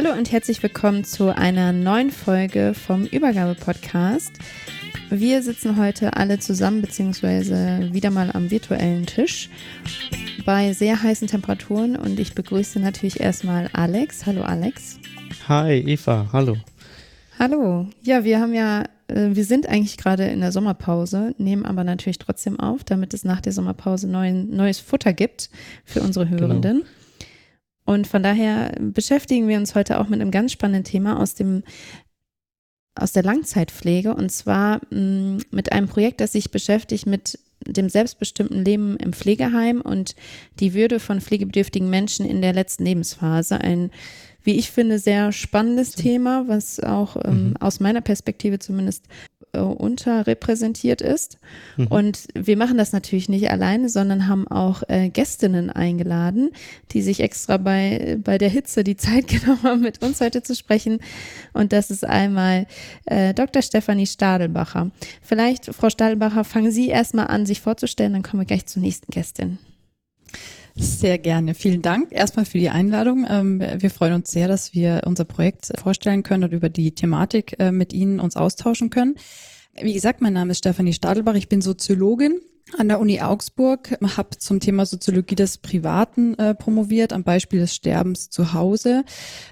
Hallo und herzlich willkommen zu einer neuen Folge vom Übergabe-Podcast. Wir sitzen heute alle zusammen, beziehungsweise wieder mal am virtuellen Tisch bei sehr heißen Temperaturen und ich begrüße natürlich erstmal Alex. Hallo Alex. Hi Eva, hallo. Hallo. Ja, wir haben ja, äh, wir sind eigentlich gerade in der Sommerpause, nehmen aber natürlich trotzdem auf, damit es nach der Sommerpause neuen, neues Futter gibt für unsere Hörenden. Genau. Und von daher beschäftigen wir uns heute auch mit einem ganz spannenden Thema aus dem aus der Langzeitpflege und zwar mh, mm, mit einem Projekt, das sich beschäftigt mit dem selbstbestimmten Leben im Pflegeheim und die Würde von pflegebedürftigen Menschen in der letzten Lebensphase. Ein, wie ich finde, sehr spannendes Thema, was auch ähm, mhm. aus meiner Perspektive zumindest äh, unterrepräsentiert ist. Mhm. Und wir machen das natürlich nicht alleine, sondern haben auch äh, Gästinnen eingeladen, die sich extra bei, bei der Hitze die Zeit genommen haben, mit uns heute zu sprechen. Und das ist einmal äh, Dr. Stefanie Stadelbacher. Vielleicht, Frau Stadelbacher, fangen Sie erstmal an, sich vorzustellen, dann kommen wir gleich zur nächsten Gästin. Sehr gerne. Vielen Dank erstmal für die Einladung. Ähm, wir freuen uns sehr, dass wir unser Projekt vorstellen können und über die Thematik äh, mit Ihnen uns austauschen können. Wie gesagt, mein Name ist Stefanie Stadelbach. Ich bin Soziologin an der Uni Augsburg, habe zum Thema Soziologie des Privaten äh, promoviert, am Beispiel des Sterbens zu Hause,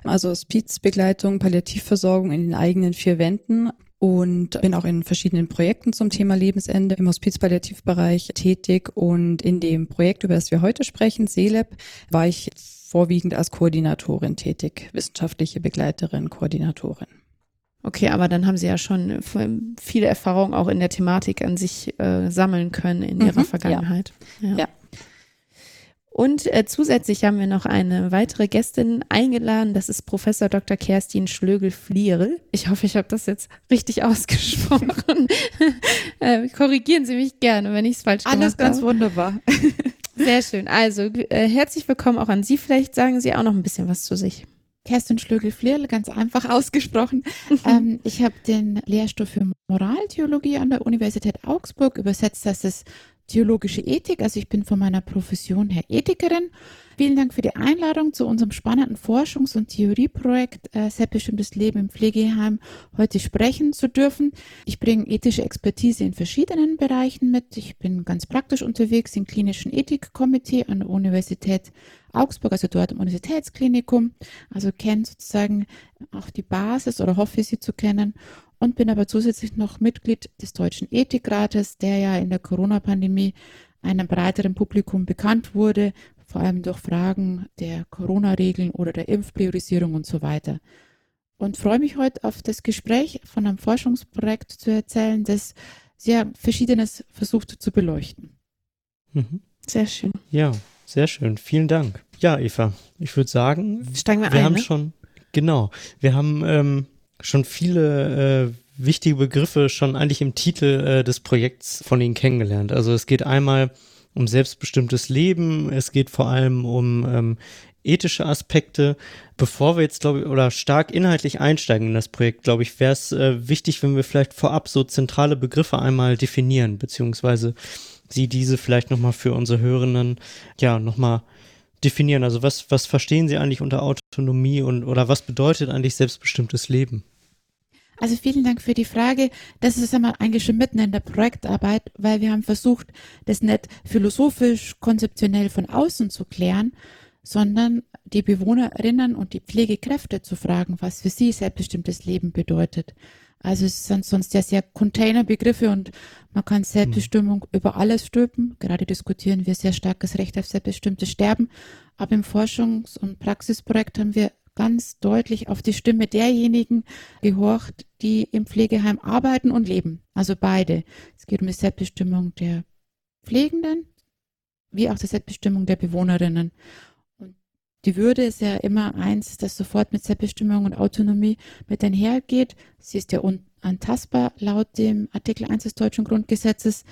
also Hospizbegleitung, Palliativversorgung in den eigenen vier Wänden und bin auch in verschiedenen Projekten zum Thema Lebensende im Hospizpalliativbereich tätig und in dem Projekt, über das wir heute sprechen, CELEB, war ich vorwiegend als Koordinatorin tätig, wissenschaftliche Begleiterin, Koordinatorin. Okay, aber dann haben Sie ja schon viele Erfahrungen auch in der Thematik an sich äh, sammeln können in Ihrer mhm, Vergangenheit. Ja. ja. ja. Und äh, zusätzlich haben wir noch eine weitere Gästin eingeladen. Das ist Professor Dr. Kerstin Schlögel-Flierl. Ich hoffe, ich habe das jetzt richtig ausgesprochen. äh, korrigieren Sie mich gerne, wenn ich es falsch gemacht habe. Alles ganz wunderbar. Sehr schön. Also äh, herzlich willkommen auch an Sie. Vielleicht sagen Sie auch noch ein bisschen was zu sich. Kerstin Schlögel-Flierl, ganz einfach ausgesprochen. ähm, ich habe den Lehrstoff für Moraltheologie an der Universität Augsburg. Übersetzt heißt es theologische Ethik. Also ich bin von meiner Profession her Ethikerin. Vielen Dank für die Einladung zu unserem spannenden Forschungs- und Theorieprojekt äh, Selbstbestimmtes Leben im Pflegeheim heute sprechen zu dürfen. Ich bringe ethische Expertise in verschiedenen Bereichen mit. Ich bin ganz praktisch unterwegs im klinischen Ethikkomitee an der Universität Augsburg, also dort im Universitätsklinikum. Also kenne sozusagen auch die Basis oder hoffe sie zu kennen und bin aber zusätzlich noch Mitglied des Deutschen Ethikrates, der ja in der Corona-Pandemie einem breiteren Publikum bekannt wurde, vor allem durch Fragen der Corona-Regeln oder der Impfpriorisierung und so weiter. Und freue mich heute auf das Gespräch von einem Forschungsprojekt zu erzählen, das sehr Verschiedenes versucht zu beleuchten. Mhm. Sehr schön. Ja, sehr schön. Vielen Dank. Ja, Eva, ich würde sagen, Steigen wir, wir ein, haben ne? schon, genau, wir haben ähm, schon viele äh, wichtige Begriffe schon eigentlich im Titel äh, des Projekts von Ihnen kennengelernt. Also es geht einmal um selbstbestimmtes Leben, es geht vor allem um ähm, ethische Aspekte. Bevor wir jetzt, glaube ich, oder stark inhaltlich einsteigen in das Projekt, glaube ich, wäre es äh, wichtig, wenn wir vielleicht vorab so zentrale Begriffe einmal definieren, beziehungsweise Sie diese vielleicht nochmal für unsere Hörenden, ja, nochmal definieren. Also was, was verstehen Sie eigentlich unter Autonomie und oder was bedeutet eigentlich selbstbestimmtes Leben? Also vielen Dank für die Frage. Das ist einmal eigentlich schon mitten in der Projektarbeit, weil wir haben versucht, das nicht philosophisch, konzeptionell von außen zu klären, sondern die Bewohnerinnen und die Pflegekräfte zu fragen, was für sie selbstbestimmtes Leben bedeutet. Also es sind sonst ja sehr Containerbegriffe und man kann Selbstbestimmung mhm. über alles stülpen. Gerade diskutieren wir sehr stark das Recht auf selbstbestimmtes Sterben. Aber im Forschungs- und Praxisprojekt haben wir ganz deutlich auf die Stimme derjenigen gehorcht, die im Pflegeheim arbeiten und leben. Also beide. Es geht um die Selbstbestimmung der Pflegenden wie auch die Selbstbestimmung der Bewohnerinnen. Die Würde ist ja immer eins, das sofort mit Selbstbestimmung und Autonomie mit einhergeht. Sie ist ja unantastbar laut dem Artikel 1 des deutschen Grundgesetzes.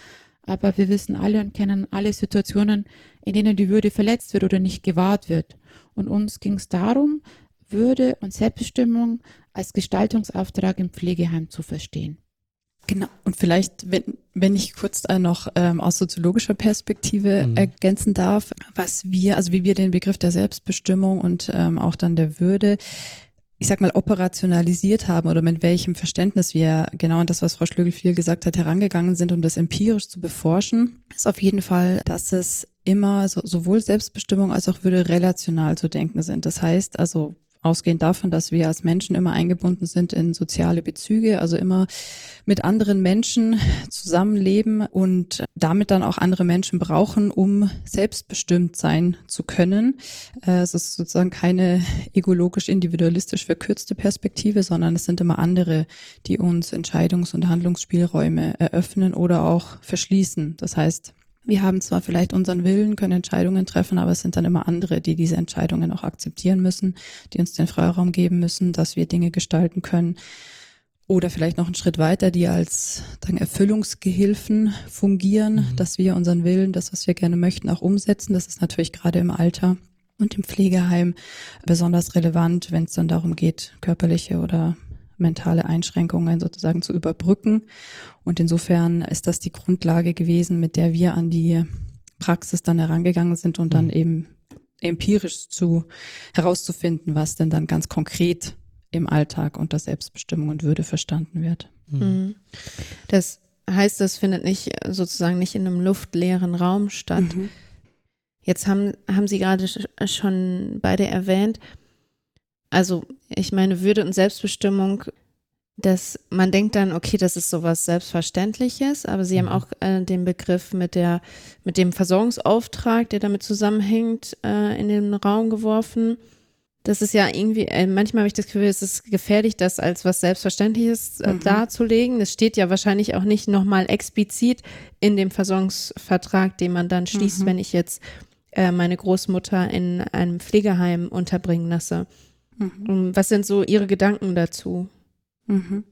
Aber wir wissen alle und kennen alle Situationen, in denen die Würde verletzt wird oder nicht gewahrt wird. Und uns ging es darum, würde und Selbstbestimmung als Gestaltungsauftrag im Pflegeheim zu verstehen. Genau. Und vielleicht, wenn, wenn ich kurz noch ähm, aus soziologischer Perspektive mhm. ergänzen darf, was wir, also wie wir den Begriff der Selbstbestimmung und ähm, auch dann der Würde, ich sag mal, operationalisiert haben oder mit welchem Verständnis wir genau an das, was Frau Schlögel viel gesagt hat, herangegangen sind, um das empirisch zu beforschen, ist auf jeden Fall, dass es immer so, sowohl Selbstbestimmung als auch Würde relational zu denken sind. Das heißt also, ausgehend davon, dass wir als Menschen immer eingebunden sind in soziale Bezüge, also immer mit anderen Menschen zusammenleben und damit dann auch andere Menschen brauchen, um selbstbestimmt sein zu können. Äh, es ist sozusagen keine egologisch individualistisch verkürzte Perspektive, sondern es sind immer andere, die uns Entscheidungs- und Handlungsspielräume eröffnen oder auch verschließen. Das heißt, wir haben zwar vielleicht unseren Willen, können Entscheidungen treffen, aber es sind dann immer andere, die diese Entscheidungen auch akzeptieren müssen, die uns den Freiraum geben müssen, dass wir Dinge gestalten können. Oder vielleicht noch einen Schritt weiter, die als dann Erfüllungsgehilfen fungieren, mhm. dass wir unseren Willen, das, was wir gerne möchten, auch umsetzen. Das ist natürlich gerade im Alter und im Pflegeheim besonders relevant, wenn es dann darum geht, körperliche oder mentale Einschränkungen sozusagen zu überbrücken. Und insofern ist das die Grundlage gewesen, mit der wir an die Praxis dann herangegangen sind und dann mhm. eben empirisch zu herauszufinden, was denn dann ganz konkret im Alltag unter Selbstbestimmung und Würde verstanden wird. Mhm. mhm. Das heißt, das findet nicht sozusagen nicht in einem luftleeren Raum statt. Mhm. Jetzt haben, haben Sie gerade schon beide erwähnt, also ich meine, Würde und Selbstbestimmung, dass man denkt dann, okay, das ist sowas Selbstverständliches, aber sie mhm. haben auch äh, den Begriff mit der, mit dem Versorgungsauftrag, der damit zusammenhängt, äh, in den Raum geworfen. Das ist ja irgendwie, äh, manchmal habe ich das Gefühl, es ist gefährlich, das als was Selbstverständliches äh, mhm. darzulegen. Das steht ja wahrscheinlich auch nicht nochmal explizit in dem Versorgungsvertrag, den man dann schließt, mhm. wenn ich jetzt äh, meine Großmutter in einem Pflegeheim unterbringen lasse. Mhm. Was sind so Ihre Gedanken dazu? Mhm.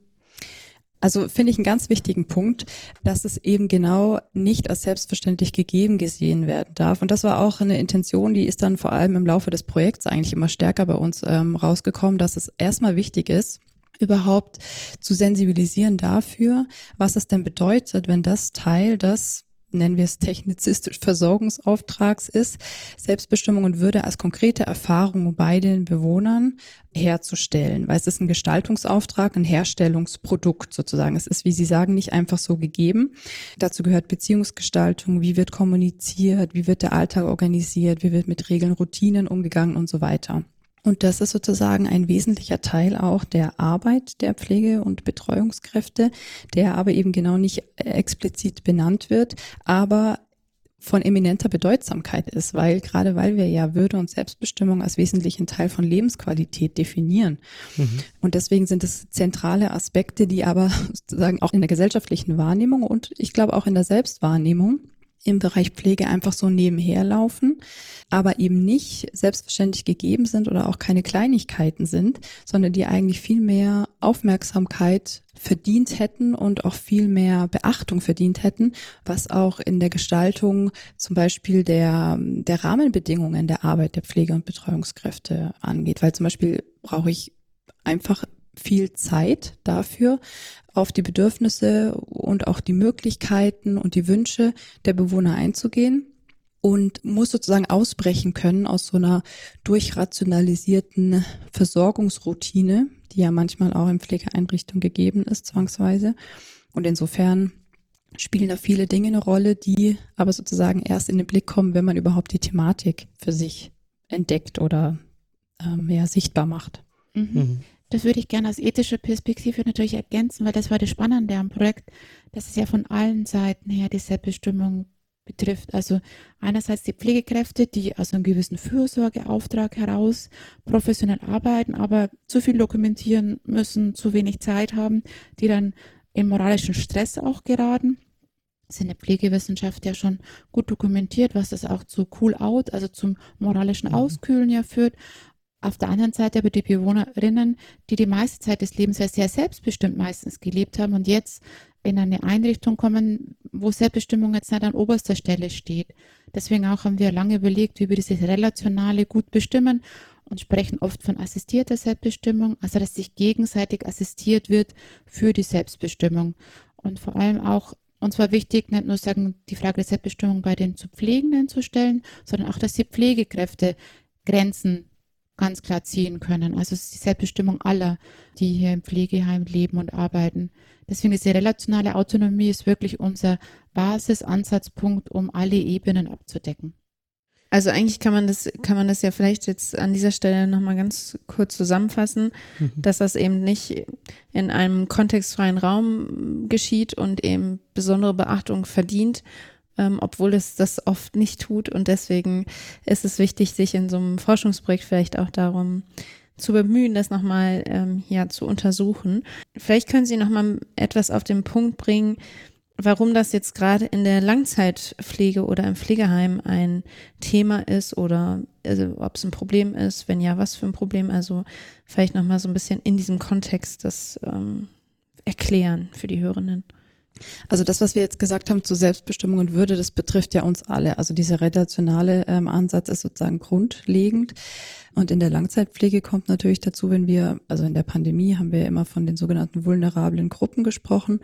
Also finde ich einen ganz wichtigen Punkt, dass es eben genau nicht als selbstverständlich gegeben gesehen werden darf. Und das war auch eine Intention, die ist dann vor allem im Laufe des Projekts eigentlich immer stärker bei uns ähm, rausgekommen, dass es erstmal wichtig ist, überhaupt zu sensibilisieren dafür, was es denn bedeutet, wenn das Teil des nennen wir es technizistisch Versorgungsauftrags ist, Selbstbestimmung und Würde als konkrete Erfahrung bei den Bewohnern herzustellen, weil es ist ein Gestaltungsauftrag, ein Herstellungsprodukt sozusagen. Es ist, wie Sie sagen, nicht einfach so gegeben. Dazu gehört Beziehungsgestaltung, wie wird kommuniziert, wie wird der Alltag organisiert, wie wird mit Regeln, Routinen umgegangen und so weiter. Und das ist sozusagen ein wesentlicher Teil auch der Arbeit der Pflege- und Betreuungskräfte, der aber eben genau nicht explizit benannt wird, aber von eminenter Bedeutsamkeit ist, weil gerade weil wir ja Würde und Selbstbestimmung als wesentlichen Teil von Lebensqualität definieren. Mhm. Und deswegen sind es zentrale Aspekte, die aber sozusagen auch in der gesellschaftlichen Wahrnehmung und ich glaube auch in der Selbstwahrnehmung im Bereich Pflege einfach so nebenher laufen, aber eben nicht selbstverständlich gegeben sind oder auch keine Kleinigkeiten sind, sondern die eigentlich viel mehr Aufmerksamkeit verdient hätten und auch viel mehr Beachtung verdient hätten, was auch in der Gestaltung zum Beispiel der, der Rahmenbedingungen der Arbeit der Pflege- und Betreuungskräfte angeht. Weil zum Beispiel brauche ich einfach viel Zeit dafür, auf die Bedürfnisse und auch die Möglichkeiten und die Wünsche der Bewohner einzugehen. und muss sozusagen ausbrechen können aus so einer durchrationalisierten Versorgungsroutine, die ja manchmal auch in Pflegeeinrichtungen gegeben ist, zwangsweise. Und insofern spielen da viele Dinge eine Rolle, die aber sozusagen erst in den Blick kommen, wenn man überhaupt die Thematik für sich entdeckt oder ähm, ja, sichtbar macht. Mhm. Das würde ich gerne aus ethischer Perspektive natürlich ergänzen, weil das war das Spannende am Projekt, dass es ja von allen Seiten her die Selbstbestimmung betrifft. Also einerseits die Pflegekräfte, die aus einem gewissen Fürsorgeauftrag heraus professionell arbeiten, aber zu viel dokumentieren müssen, zu wenig Zeit haben, die dann in moralischen Stress auch geraten. Das ist in der Pflegewissenschaft ja schon gut dokumentiert, was das auch zu Cool Out, also zum moralischen mhm. Auskühlen ja führt. Auf der anderen Seite aber die Bewohnerinnen, die die meiste Zeit des Lebens ja sehr selbstbestimmt meistens gelebt haben und jetzt in eine Einrichtung kommen, wo Selbstbestimmung jetzt nicht an oberster Stelle steht. Deswegen auch haben wir lange überlegt, wie wir dieses Relationale gut bestimmen und sprechen oft von assistierter Selbstbestimmung, also dass sich gegenseitig assistiert wird für die Selbstbestimmung. Und vor allem auch, uns war wichtig, nicht nur sagen, die Frage der Selbstbestimmung bei den zu Pflegenden zu stellen, sondern auch, dass die Pflegekräfte Grenzen ganz klar ziehen können. Also es ist die Selbstbestimmung aller, die hier im Pflegeheim leben und arbeiten. Deswegen ist die relationale Autonomie ist wirklich unser Basisansatzpunkt, um alle Ebenen abzudecken. Also eigentlich kann man das, kann man das ja vielleicht jetzt an dieser Stelle nochmal ganz kurz zusammenfassen, mhm. dass das eben nicht in einem kontextfreien Raum geschieht und eben besondere Beachtung verdient, ähm, obwohl es das oft nicht tut. Und deswegen ist es wichtig, sich in so einem Forschungsprojekt vielleicht auch darum zu bemühen, das nochmal ähm, ja, zu untersuchen. Vielleicht können Sie nochmal etwas auf den Punkt bringen, warum das jetzt gerade in der Langzeitpflege oder im Pflegeheim ein Thema ist oder also ob es ein Problem ist, wenn ja, was für ein Problem. Also vielleicht nochmal so ein bisschen in diesem Kontext das ähm, erklären für die Hörenden. Also das, was wir jetzt gesagt haben zu Selbstbestimmung und Würde, das betrifft ja uns alle. Also dieser relationale ähm, Ansatz ist sozusagen grundlegend. Und in der Langzeitpflege kommt natürlich dazu, wenn wir, also in der Pandemie haben wir immer von den sogenannten vulnerablen Gruppen gesprochen.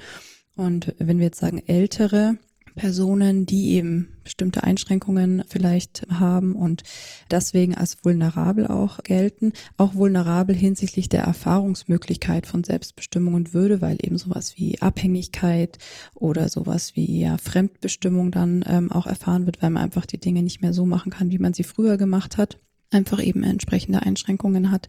Und wenn wir jetzt sagen ältere Personen, die eben bestimmte Einschränkungen vielleicht haben und deswegen als vulnerabel auch gelten, auch vulnerabel hinsichtlich der Erfahrungsmöglichkeit von Selbstbestimmung und Würde, weil eben sowas wie Abhängigkeit oder sowas wie ja Fremdbestimmung dann ähm, auch erfahren wird, weil man einfach die Dinge nicht mehr so machen kann, wie man sie früher gemacht hat einfach eben entsprechende Einschränkungen hat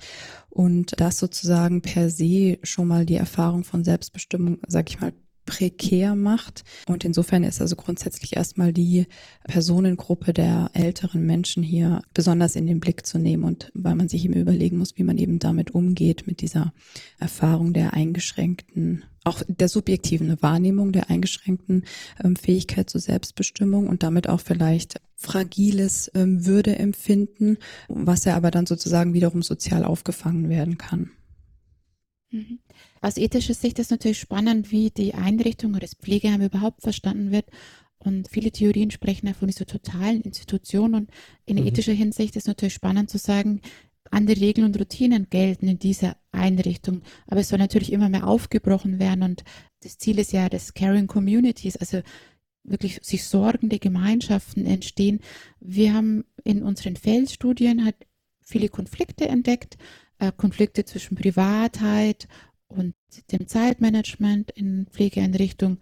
und das sozusagen per se schon mal die Erfahrung von Selbstbestimmung, sag ich mal, prekär macht. Und insofern ist also grundsätzlich erstmal die Personengruppe der älteren Menschen hier besonders in den Blick zu nehmen und weil man sich eben überlegen muss, wie man eben damit umgeht, mit dieser Erfahrung der eingeschränkten, auch der subjektiven Wahrnehmung der eingeschränkten ähm, Fähigkeit zur Selbstbestimmung und damit auch vielleicht fragiles ähm, Würdeempfinden, was ja aber dann sozusagen wiederum sozial aufgefangen werden kann. Aus ethischer Sicht ist natürlich spannend, wie die Einrichtung oder das Pflegeheim überhaupt verstanden wird. Und viele Theorien sprechen ja von dieser totalen Institution. Und in mhm. ethischer Hinsicht ist natürlich spannend zu sagen, andere Regeln und Routinen gelten in dieser Einrichtung. Aber es soll natürlich immer mehr aufgebrochen werden. Und das Ziel ist ja, dass Caring Communities, also wirklich sich sorgende Gemeinschaften entstehen. Wir haben in unseren Feldstudien halt viele Konflikte entdeckt, äh, Konflikte zwischen Privatheit und dem Zeitmanagement in Pflegeeinrichtungen,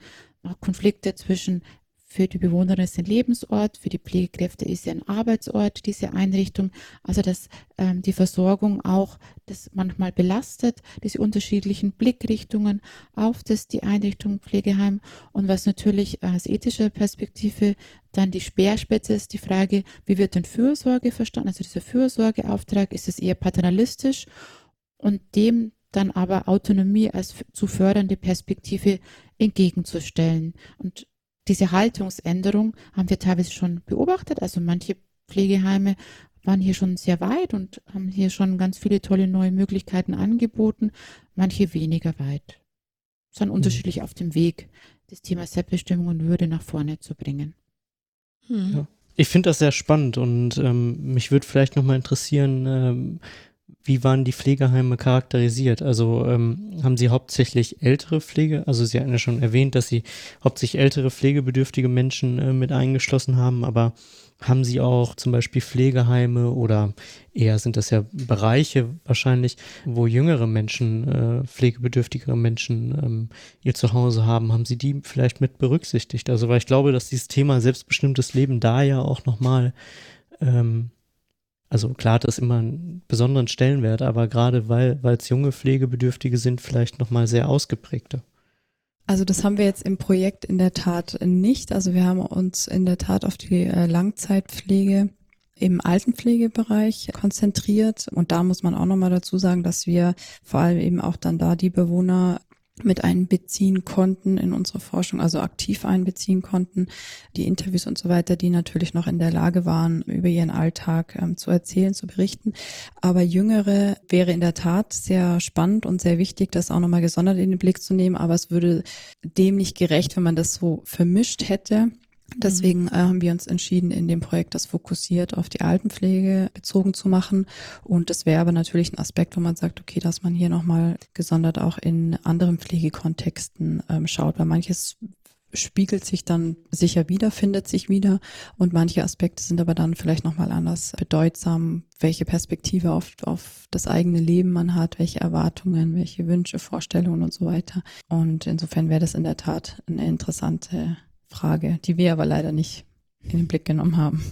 Konflikte zwischen für die Bewohner ist ein Lebensort, für die Pflegekräfte ist ein Arbeitsort, diese Einrichtung. Also dass ähm, die Versorgung auch das manchmal belastet, diese unterschiedlichen Blickrichtungen auf das, die Einrichtung Pflegeheim. Und was natürlich aus ethischer Perspektive dann die Speerspitze ist, die Frage, wie wird denn Fürsorge verstanden? Also dieser Fürsorgeauftrag, ist es eher paternalistisch? Und dem dann aber Autonomie als zu fördernde Perspektive entgegenzustellen. Und diese Haltungsänderung haben wir teilweise schon beobachtet. Also manche Pflegeheime waren hier schon sehr weit und haben hier schon ganz viele tolle neue Möglichkeiten angeboten, manche weniger weit. Sondern mhm. unterschiedlich auf dem Weg, das Thema Selbstbestimmung und Würde nach vorne zu bringen. Mhm. Ja. Ich finde das sehr spannend und ähm, mich würde vielleicht nochmal interessieren, ähm, wie waren die Pflegeheime charakterisiert? Also ähm, haben Sie hauptsächlich ältere Pflege? Also Sie hatten ja schon erwähnt, dass Sie hauptsächlich ältere pflegebedürftige Menschen äh, mit eingeschlossen haben, aber haben Sie auch zum Beispiel Pflegeheime oder eher sind das ja Bereiche wahrscheinlich, wo jüngere Menschen, äh, pflegebedürftigere Menschen ähm, ihr Zuhause haben? Haben Sie die vielleicht mit berücksichtigt? Also weil ich glaube, dass dieses Thema selbstbestimmtes Leben da ja auch nochmal ähm, also klar hat das immer einen besonderen Stellenwert, aber gerade weil es junge Pflegebedürftige sind, vielleicht nochmal sehr ausgeprägter. Also das haben wir jetzt im Projekt in der Tat nicht. Also wir haben uns in der Tat auf die äh, Langzeitpflege im Altenpflegebereich konzentriert. Und da muss man auch nochmal dazu sagen, dass wir vor allem eben auch dann da die Bewohner mit einbeziehen konnten in unsere Forschung, also aktiv einbeziehen konnten, die Interviews und so weiter, die natürlich noch in der Lage waren, über ihren Alltag ähm, zu erzählen, zu berichten. Aber Jüngere wäre in der Tat sehr spannend und sehr wichtig, das auch nochmal gesondert in den Blick zu nehmen, aber es würde dem nicht gerecht, wenn man das so vermischt hätte. Deswegen äh, haben wir uns entschieden, in dem Projekt das fokussiert auf die Altenpflege bezogen zu machen. Und das wäre aber natürlich ein Aspekt, wo man sagt, okay, dass man hier nochmal gesondert auch in anderen Pflegekontexten ähm, schaut, weil manches spiegelt sich dann sicher wieder, findet sich wieder und manche Aspekte sind aber dann vielleicht nochmal anders bedeutsam, welche Perspektive auf, auf das eigene Leben man hat, welche Erwartungen, welche Wünsche, Vorstellungen und so weiter. Und insofern wäre das in der Tat eine interessante Frage, die wir aber leider nicht in den Blick genommen haben.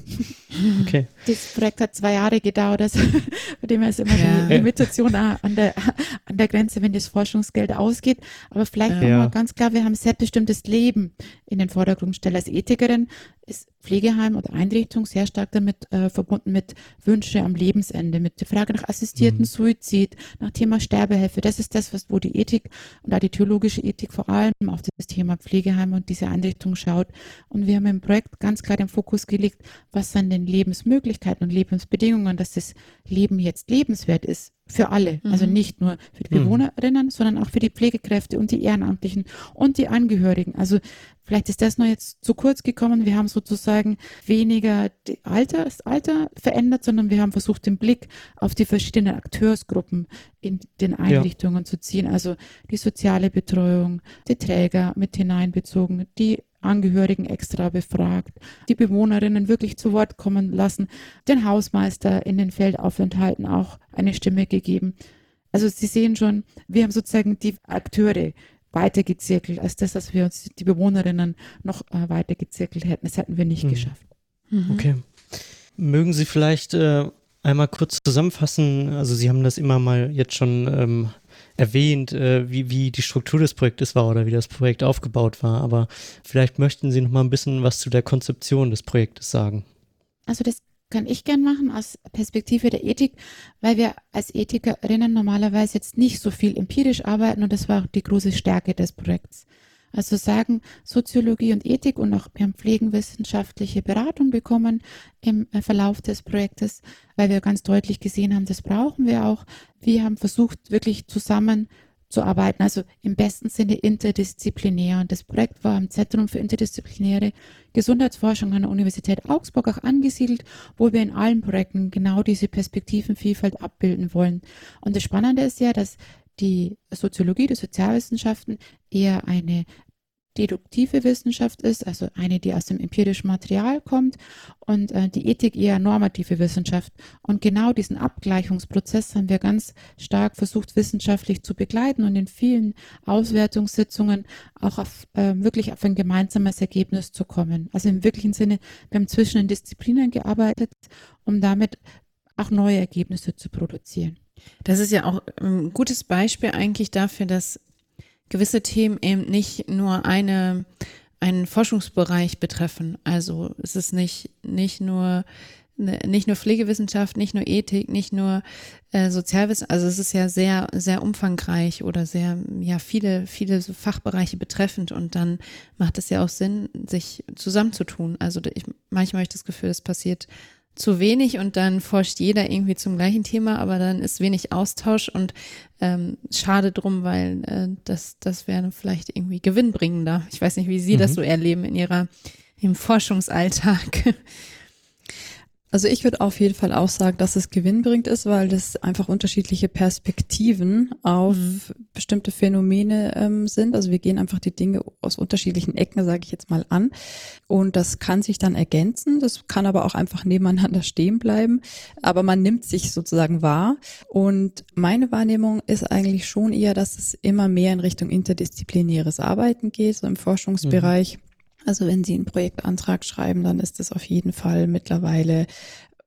Okay. Das Projekt hat zwei Jahre gedauert, also bei dem ist immer ja. die Limitation an der, an der Grenze, wenn das Forschungsgeld ausgeht. Aber vielleicht ja. nochmal ganz klar, wir haben selbstbestimmtes Leben in den Vordergrund gestellt. Als Ethikerin ist Pflegeheim oder Einrichtung sehr stark damit äh, verbunden mit Wünsche am Lebensende, mit der Frage nach assistierten mhm. Suizid, nach Thema Sterbehilfe. Das ist das, was wo die Ethik und auch die theologische Ethik vor allem auf das Thema Pflegeheim und diese Einrichtung schaut. Und wir haben im Projekt ganz klar den Fokus gelegt, was sind denn Lebensmöglichkeiten und Lebensbedingungen, dass das Leben jetzt lebenswert ist für alle, mhm. also nicht nur für die mhm. Bewohnerinnen, mhm. sondern auch für die Pflegekräfte und die Ehrenamtlichen und die Angehörigen. Also vielleicht ist das nur jetzt zu kurz gekommen. Wir haben sozusagen weniger Alter, das Alter verändert, sondern wir haben versucht, den Blick auf die verschiedenen Akteursgruppen in den Einrichtungen ja. zu ziehen. Also die soziale Betreuung, die Träger mit hineinbezogen, die Angehörigen extra befragt, die Bewohnerinnen wirklich zu Wort kommen lassen, den Hausmeister in den Feldaufenthalten auch eine Stimme gegeben. Also Sie sehen schon, wir haben sozusagen die Akteure weitergezirkelt, als das, dass wir uns die Bewohnerinnen noch äh, weitergezirkelt hätten. Das hätten wir nicht mhm. geschafft. Mhm. Okay. Mögen Sie vielleicht äh, einmal kurz zusammenfassen? Also Sie haben das immer mal jetzt schon ähm, erwähnt, äh, wie, wie die Struktur des Projektes war oder wie das Projekt aufgebaut war. Aber vielleicht möchten Sie noch mal ein bisschen was zu der Konzeption des Projektes sagen. Also das kann ich gern machen aus Perspektive der Ethik, weil wir als Ethikerinnen normalerweise jetzt nicht so viel empirisch arbeiten und das war auch die große Stärke des Projekts. Also sagen Soziologie und Ethik und auch wir haben pflegenwissenschaftliche Beratung bekommen im äh, Verlauf des Projektes, weil wir ganz deutlich gesehen haben, das brauchen wir auch. Wir haben versucht, wirklich zusammen zu arbeiten, also im besten Sinne interdisziplinär. Und das Projekt war im Zentrum für interdisziplinäre Gesundheitsforschung an der Universität Augsburg auch angesiedelt, wo wir in allen Projekten genau diese Perspektivenvielfalt abbilden wollen. Und das Spannende ist ja, dass die Soziologie, die Sozialwissenschaften eher eine deduktive Wissenschaft ist, also eine, die aus dem empirischen Material kommt und äh, die Ethik eher normative Wissenschaft. Und genau diesen Abgleichungsprozess haben wir ganz stark versucht, wissenschaftlich zu begleiten und in vielen Auswertungssitzungen auch auf, äh, wirklich auf ein gemeinsames Ergebnis zu kommen. Also im wirklichen Sinne, wir haben zwischen den Disziplinen gearbeitet, um damit auch neue Ergebnisse zu produzieren. Das ist ja auch ein gutes Beispiel eigentlich dafür, dass gewisse Themen eben nicht nur eine, einen Forschungsbereich betreffen. Also es ist nicht, nicht nur ne, nicht nur Pflegewissenschaft, nicht nur Ethik, nicht nur äh, Sozialwissenschaft, also es ist ja sehr, sehr umfangreich oder sehr, ja, viele, viele so Fachbereiche betreffend und dann macht es ja auch Sinn, sich zusammenzutun. Also ich, manchmal habe ich das Gefühl, das passiert zu wenig und dann forscht jeder irgendwie zum gleichen Thema, aber dann ist wenig Austausch und ähm, schade drum, weil äh, das, das wäre vielleicht irgendwie gewinnbringender. Ich weiß nicht, wie Sie mhm. das so erleben in Ihrer, im Forschungsalltag. Also ich würde auf jeden Fall auch sagen, dass es gewinnbringend ist, weil das einfach unterschiedliche Perspektiven auf mhm. bestimmte Phänomene ähm, sind. Also wir gehen einfach die Dinge aus unterschiedlichen Ecken, sage ich jetzt mal, an. Und das kann sich dann ergänzen. Das kann aber auch einfach nebeneinander stehen bleiben. Aber man nimmt sich sozusagen wahr. Und meine Wahrnehmung ist eigentlich schon eher, dass es immer mehr in Richtung interdisziplinäres Arbeiten geht, so im Forschungsbereich. Mhm. Also wenn Sie einen Projektantrag schreiben, dann ist es auf jeden Fall mittlerweile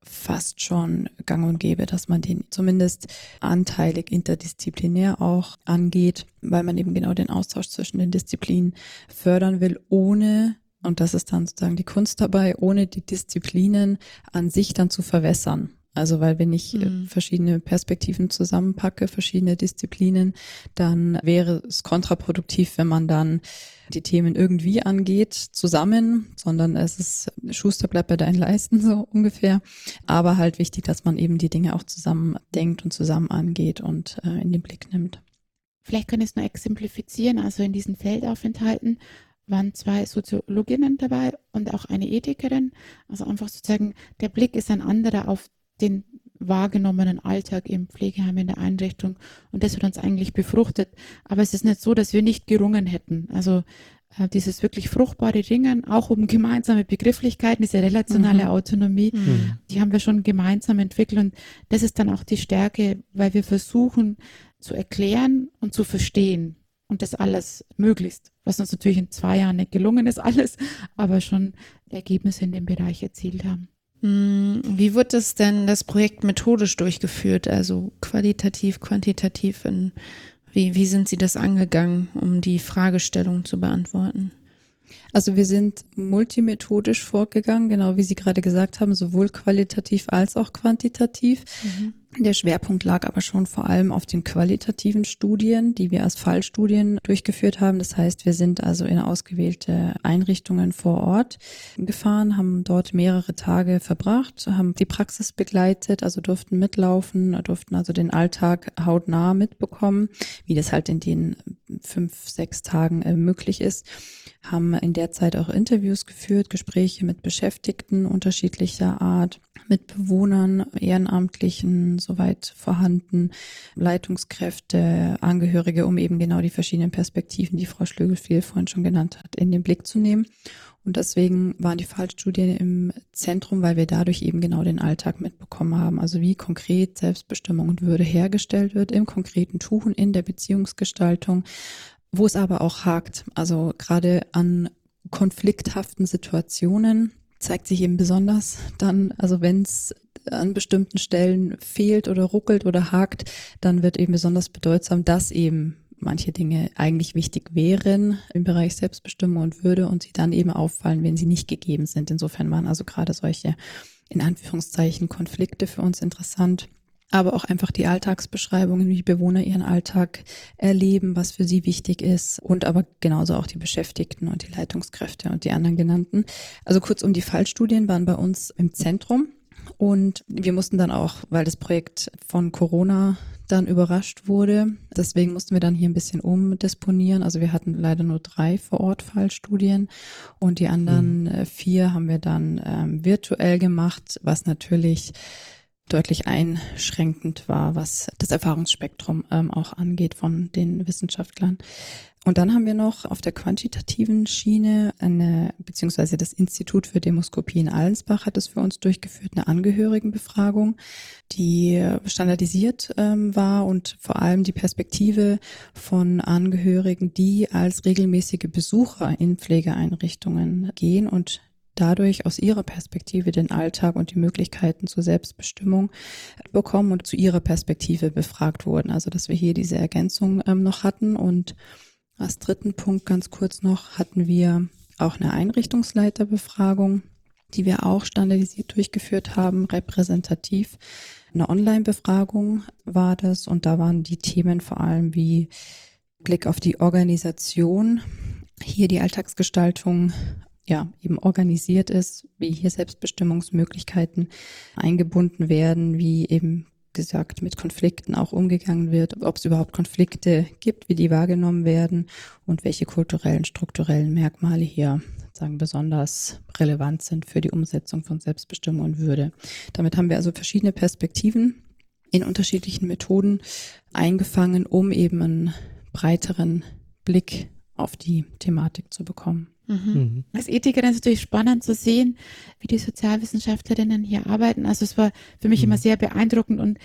fast schon gang und gäbe, dass man den zumindest anteilig interdisziplinär auch angeht, weil man eben genau den Austausch zwischen den Disziplinen fördern will, ohne, und das ist dann sozusagen die Kunst dabei, ohne die Disziplinen an sich dann zu verwässern. Also weil wenn ich mhm. verschiedene Perspektiven zusammenpacke, verschiedene Disziplinen, dann wäre es kontraproduktiv, wenn man dann die Themen irgendwie angeht, zusammen, sondern es ist, Schuster bleibt bei deinen Leisten so ungefähr. Aber halt wichtig, dass man eben die Dinge auch zusammen denkt und zusammen angeht und äh, in den Blick nimmt. Vielleicht kann ich es nur exemplifizieren. Also in diesen Feldaufenthalten waren zwei Soziologinnen dabei und auch eine Ethikerin. Also einfach sozusagen, der Blick ist ein anderer auf den wahrgenommenen Alltag im Pflegeheim in der Einrichtung und das hat uns eigentlich befruchtet. Aber es ist nicht so, dass wir nicht gerungen hätten. Also äh, dieses wirklich fruchtbare Ringen, auch um gemeinsame Begrifflichkeiten, diese relationale mhm. Autonomie, mhm. die haben wir schon gemeinsam entwickelt und das ist dann auch die Stärke, weil wir versuchen zu erklären und zu verstehen und das alles möglichst, was uns natürlich in zwei Jahren nicht gelungen ist, alles, aber schon Ergebnisse in dem Bereich erzielt haben. Hm, wie wird das denn das Projekt methodisch durchgeführt? Also qualitativ, quantitativ? In, wie, wie sind Sie das angegangen, um die Fragestellung zu beantworten? Also wir sind multimethodisch vorgegangen, genau wie Sie gerade gesagt haben, sowohl qualitativ als auch quantitativ. Mhm. Der Schwerpunkt lag aber schon vor allem auf den qualitativen Studien, die wir als Fallstudien durchgeführt haben. Das heißt, wir sind also in ausgewählte Einrichtungen vor Ort gefahren, haben dort mehrere Tage verbracht, haben die Praxis begleitet, also durften mitlaufen, durften also den Alltag hautnah mitbekommen, wie das halt in den fünf, sechs Tagen äh, möglich ist haben in der Zeit auch Interviews geführt, Gespräche mit Beschäftigten unterschiedlicher Art, mit Bewohnern, Ehrenamtlichen, soweit vorhanden, Leitungskräfte, Angehörige, um eben genau die verschiedenen Perspektiven, die Frau Schlögel-Viel vorhin schon genannt hat, in den Blick zu nehmen. Und deswegen waren die Fallstudien im Zentrum, weil wir dadurch eben genau den Alltag mitbekommen haben. Also wie konkret Selbstbestimmung und Würde hergestellt wird im konkreten Tuchen, in der Beziehungsgestaltung, wo es aber auch hakt. Also gerade an konflikthaften Situationen zeigt sich eben besonders dann, also wenn es an bestimmten Stellen fehlt oder ruckelt oder hakt, dann wird eben besonders bedeutsam, dass eben manche Dinge eigentlich wichtig wären im Bereich Selbstbestimmung und Würde und sie dann eben auffallen, wenn sie nicht gegeben sind. Insofern waren also gerade solche in Anführungszeichen Konflikte für uns interessant aber auch einfach die Alltagsbeschreibungen, wie Bewohner ihren Alltag erleben, was für sie wichtig ist und aber genauso auch die Beschäftigten und die Leitungskräfte und die anderen genannten. Also kurzum, die Fallstudien waren bei uns im Zentrum und wir mussten dann auch, weil das Projekt von Corona dann überrascht wurde. Deswegen mussten wir dann hier ein bisschen umdisponieren. Also wir hatten leider nur drei vor Ort Fallstudien und die anderen mhm. vier haben wir dann ähm, virtuell gemacht, was natürlich deutlich einschränkend war, was das Erfahrungsspektrum ähm, auch angeht von den Wissenschaftlern. Und dann haben wir noch auf der quantitativen Schiene eine, beziehungsweise das Institut für Demoskopie in Allensbach hat es für uns durchgeführt, eine Angehörigenbefragung, die standardisiert ähm, war und vor allem die Perspektive von Angehörigen, die als regelmäßige Besucher in Pflegeeinrichtungen gehen und dadurch aus ihrer Perspektive den Alltag und die Möglichkeiten zur Selbstbestimmung bekommen und zu ihrer Perspektive befragt wurden. Also dass wir hier diese Ergänzung ähm, noch hatten. Und als dritten Punkt ganz kurz noch hatten wir auch eine Einrichtungsleiterbefragung, die wir auch standardisiert durchgeführt haben, repräsentativ. Eine Online-Befragung war das und da waren die Themen vor allem wie Blick auf die Organisation, hier die Alltagsgestaltung ja eben organisiert ist, wie hier Selbstbestimmungsmöglichkeiten eingebunden werden, wie eben gesagt, mit Konflikten auch umgegangen wird, ob es überhaupt Konflikte gibt, wie die wahrgenommen werden und welche kulturellen, strukturellen Merkmale hier sagen besonders relevant sind für die Umsetzung von Selbstbestimmung und Würde. Damit haben wir also verschiedene Perspektiven in unterschiedlichen Methoden eingefangen, um eben einen breiteren Blick auf die Thematik zu bekommen. Mhm. Mhm. Als Ethikerin ist es natürlich spannend zu sehen, wie die Sozialwissenschaftlerinnen hier arbeiten. Also es war für mich mhm. immer sehr beeindruckend und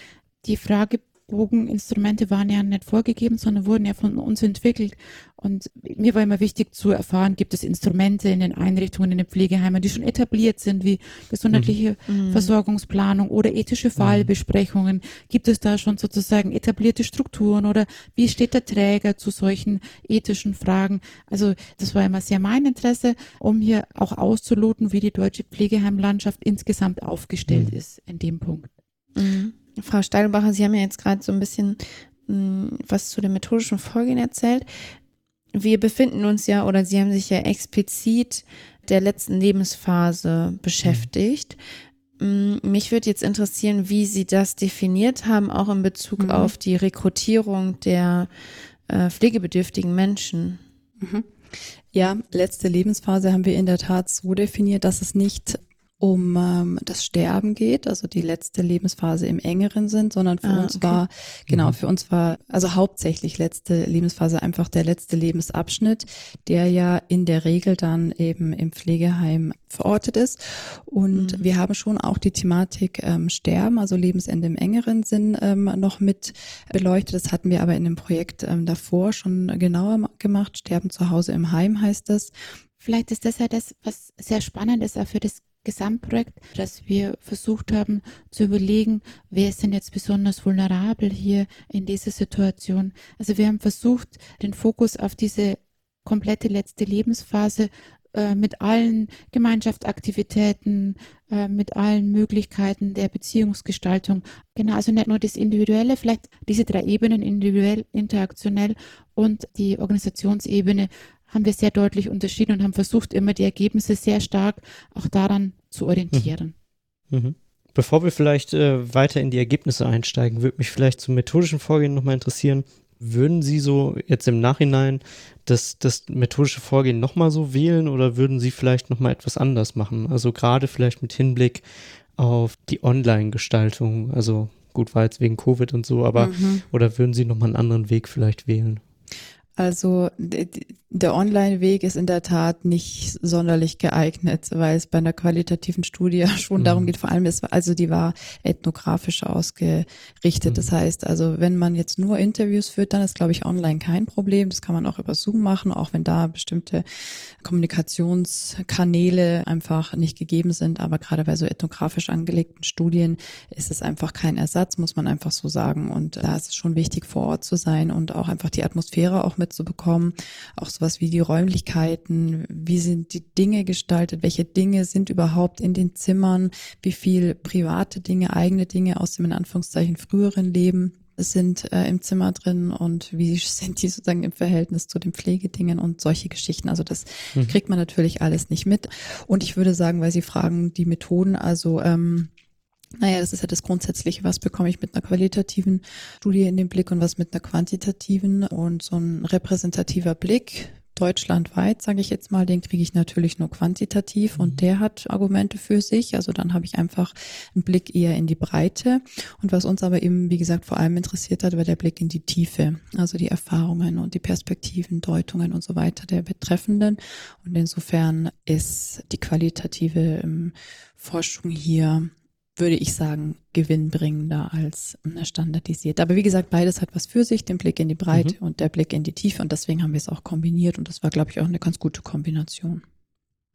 die Frage Bogeninstrumente waren ja nicht vorgegeben, sondern wurden ja von uns entwickelt. Und mir war immer wichtig zu erfahren, gibt es Instrumente in den Einrichtungen, in den Pflegeheimen, die schon etabliert sind, wie gesundheitliche mhm. Versorgungsplanung oder ethische mhm. Fallbesprechungen. Gibt es da schon sozusagen etablierte Strukturen oder wie steht der Träger zu solchen ethischen Fragen? Also das war immer sehr mein Interesse, um hier auch auszuloten, wie die deutsche Pflegeheimlandschaft insgesamt aufgestellt mhm. ist in dem Punkt. Mhm. Frau Steilbacher, Sie haben ja jetzt gerade so ein bisschen mh, hm, was zu den methodischen Vorgehen erzählt. Wir befinden uns ja, oder Sie haben sich ja explizit der letzten Lebensphase beschäftigt. Mhm. Mich würde jetzt interessieren, wie Sie das definiert haben, auch in Bezug mhm. auf die Rekrutierung der äh, pflegebedürftigen Menschen. Mhm. Ja, letzte Lebensphase haben wir in der Tat so definiert, dass es nicht um ähm, das Sterben geht, also die letzte Lebensphase im engeren Sinn, sondern für ah, uns okay. war, genau, mhm. für uns war also hauptsächlich letzte Lebensphase einfach der letzte Lebensabschnitt, der ja in der Regel dann eben im Pflegeheim verortet ist. Und mhm. wir haben schon auch die Thematik ähm, Sterben, also Lebensende im engeren Sinn ähm, noch mit beleuchtet. Das hatten wir aber in dem Projekt ähm, davor schon genauer gemacht. Sterben zu Hause im Heim heißt das. Vielleicht ist das ja das, was sehr spannend ist, auch für das Gesamtprojekt, dass wir versucht haben zu überlegen, wer ist denn jetzt besonders vulnerabel hier in dieser Situation. Also wir haben versucht, den Fokus auf diese komplette letzte Lebensphase äh, mit allen Gemeinschaftsaktivitäten, äh, mit allen Möglichkeiten der Beziehungsgestaltung. Genau, also nicht nur das Individuelle, vielleicht diese drei Ebenen, individuell, interaktionell und die Organisationsebene haben wir sehr deutlich unterschieden und haben versucht, immer die Ergebnisse sehr stark auch daran zu orientieren. Mhm. Mhm. Bevor wir vielleicht äh, weiter in die Ergebnisse einsteigen, würde mich vielleicht zum methodischen Vorgehen nochmal interessieren. Würden Sie so jetzt im Nachhinein das, das methodische Vorgehen nochmal so wählen oder würden Sie vielleicht nochmal etwas anders machen? Also gerade vielleicht mit Hinblick auf die Online-Gestaltung. Also gut, war jetzt wegen Covid und so, aber mhm. oder würden Sie nochmal einen anderen Weg vielleicht wählen? Also der Online-Weg ist in der Tat nicht sonderlich geeignet, weil es bei einer qualitativen Studie schon mhm. darum geht, vor allem ist, also die war ethnografisch ausgerichtet. Mhm. Das heißt, also wenn man jetzt nur Interviews führt, dann ist, glaube ich, online kein Problem. Das kann man auch über Zoom machen, auch wenn da bestimmte Kommunikationskanäle einfach nicht gegeben sind. Aber gerade bei so ethnografisch angelegten Studien ist es einfach kein Ersatz, muss man einfach so sagen. Und da ist es schon wichtig, vor Ort zu sein und auch einfach die Atmosphäre auch mitzubekommen. Auch sowas wie die Räumlichkeiten, wie sind die Dinge gestaltet, welche Dinge sind überhaupt in den Zimmern, wie viel private Dinge, eigene Dinge aus dem in Anführungszeichen früheren Leben sind äh, im Zimmer drin und wie sind die sozusagen im Verhältnis zu den Pflegedingen und solche Geschichten. Also das mhm. kriegt man natürlich alles nicht mit. Und ich würde sagen, weil Sie fragen, die Methoden, also ähm, naja, das ist ja das Grundsätzliche, was bekomme ich mit einer qualitativen Studie in den Blick und was mit einer quantitativen und so ein repräsentativer Blick deutschlandweit, sage ich jetzt mal, den kriege ich natürlich nur quantitativ und mhm. der hat Argumente für sich. Also dann habe ich einfach einen Blick eher in die Breite. Und was uns aber eben, wie gesagt, vor allem interessiert hat, war der Blick in die Tiefe, also die Erfahrungen und die Perspektiven, Deutungen und so weiter der Betreffenden. Und insofern ist die qualitative ähm, Forschung hier würde ich sagen, gewinnbringender als standardisiert. Aber wie gesagt, beides hat was für sich, den Blick in die Breite mhm. und der Blick in die Tiefe. Und deswegen haben wir es auch kombiniert. Und das war, glaube ich, auch eine ganz gute Kombination.